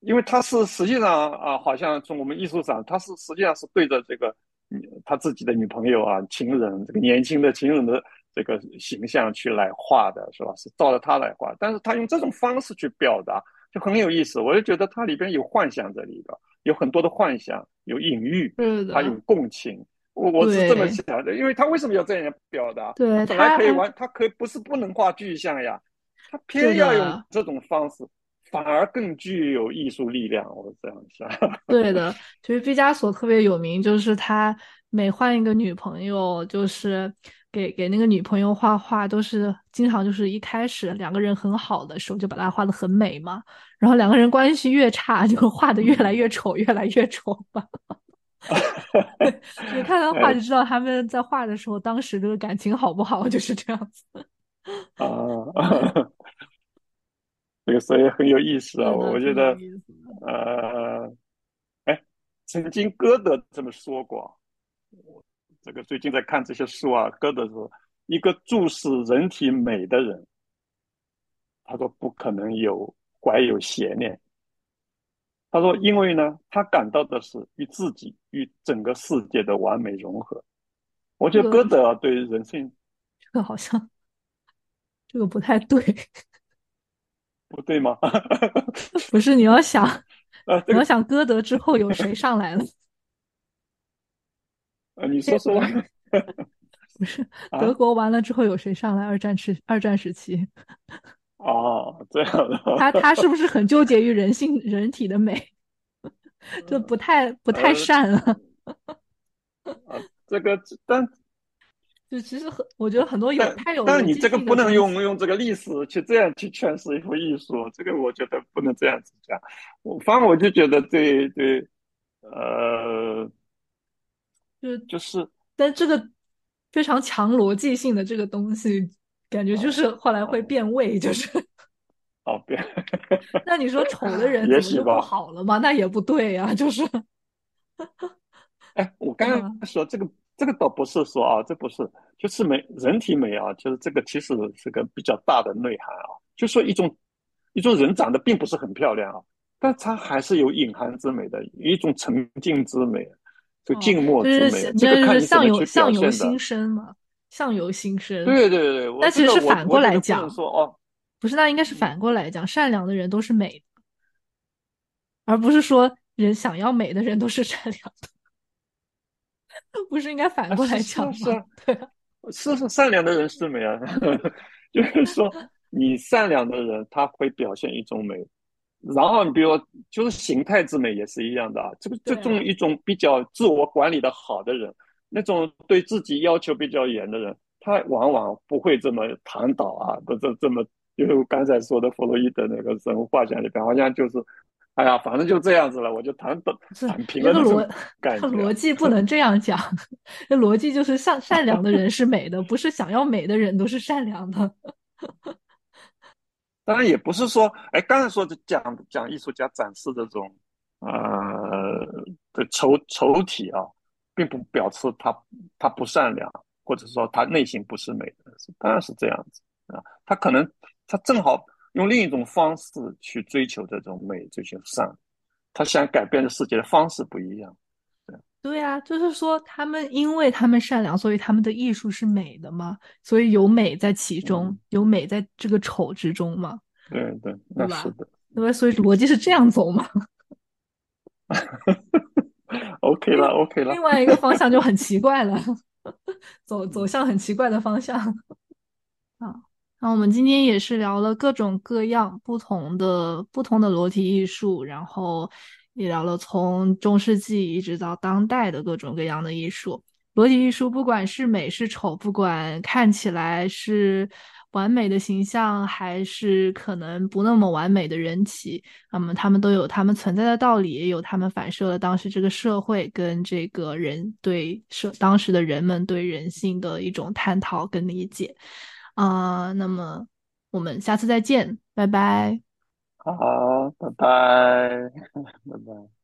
因为他是实际上啊，好像从我们艺术上，他是实际上是对着这个嗯他自己的女朋友啊、情人这个年轻的情人的这个形象去来画的，是吧？是照着他来画，但是他用这种方式去表达，就很有意思。我就觉得它里边有幻想在里边，有很多的幻想，有隐喻，他有共情。我我是这么，想的，因为他为什么要这样表达？对，本来可以玩，他可以不是不能画具象呀，他偏要用，这种方式。反而更具有艺术力量。我这样想，对的，其实毕加索特别有名，就是他每换一个女朋友，就是给给那个女朋友画画，都是经常就是一开始两个人很好的时候就把她画的很美嘛，然后两个人关系越差，就画的越来越丑，越来越丑吧。你看他画哎就知道他们在画的时候，当时这个感情好不好，就是这样子。啊，这个所以很有意思啊。我觉得。呃，哎，曾经歌德这么说过，这个最近在看这些书啊，歌德说，一个注视人体美的人，他说不可能有怀有邪念。他说，因为呢，他感到的是与自己与整个世界的完美融合。我觉得歌德啊，对人性 这个好像这个不太对，不对吗？不是你要想 你要想歌德之后有谁上来了？呃，你说说不是德啊？国完了之后有谁上来？二战时二战时期，哦，这样的，他他是不是很纠结于人性 人体的美？就不太不太呃善了。呃，这个但 就其实很，我觉得很多有太有但是你这个不能。用用这个历史去这样去诠释一幅艺术，这个我觉得不能这样子讲。我反正我就觉得对对，呃，就就是但这个非常强逻辑性的这个东西，感觉就是后来会啊变味，就是 哦，变。那你说丑的人怎么就不好了吗？那也不对呀，就是。哎，我刚刚说这个，这个倒不是说啊，这不是，就是美人体美啊，就是这个其实是个比较大的内涵啊，就说一种一种人长得并不是很漂亮啊，但他还是有隐含之美的，一种沉静之美，就静默之美，这个看相由相由心生嘛，相由心生。对对对，那其实是反过来讲，不是，那应该是反过来讲，善良的人都是美的，而不是说人想要美的人都是善良的。不是应该反过来讲吗？对，是是善良的人是美啊，就是说你善良的人他会表现一种美，然后你比如就是形态之美也是一样的啊。这个这种一种比较自我管理的好的人，那种对自己要求比较严的人，他往往不会这么躺倒啊，不这这么，就是刚才说的弗洛伊德那个人物画像里边，好像就是。哎呀，反正就这样子了，我就谈懂谈平了。这个逻逻辑不能这样讲，这逻辑就是善善良的人是美的，不是想要美的人都是善良的。当然也不是说，哎，刚才说的讲讲艺术家展示这种呃的丑丑体啊，并不表示他他不善良，或者说他内心不是美的，当然是这样子啊，他可能他正好。用另一种方式去追求这种美，追求善，他想改变的世界的方式不一样。对呀啊，就是说他们因为他们善良，所以他们的艺术是美的嘛，所以有美在其中，有美在这个丑之中嘛。对对，那是的。对吧？所以逻辑是这样走嘛。OK 了，OK 了。另外一个方向就很奇怪了，走走向很奇怪的方向。啊。那我们今天也是聊了各种各样不同的不同的裸体艺术，然后也聊了从中世纪一直到当代的各种各样的艺术。裸体艺术不管是美是丑，不管看起来是完美的形象，还是可能不那么完美的人体，那么他们都有他们存在的道理，也有他们反射了当时这个社会跟这个人对社当时的人们对人性的一种探讨跟理解。啊，那么我们下次再见，拜拜。好，拜拜，拜拜。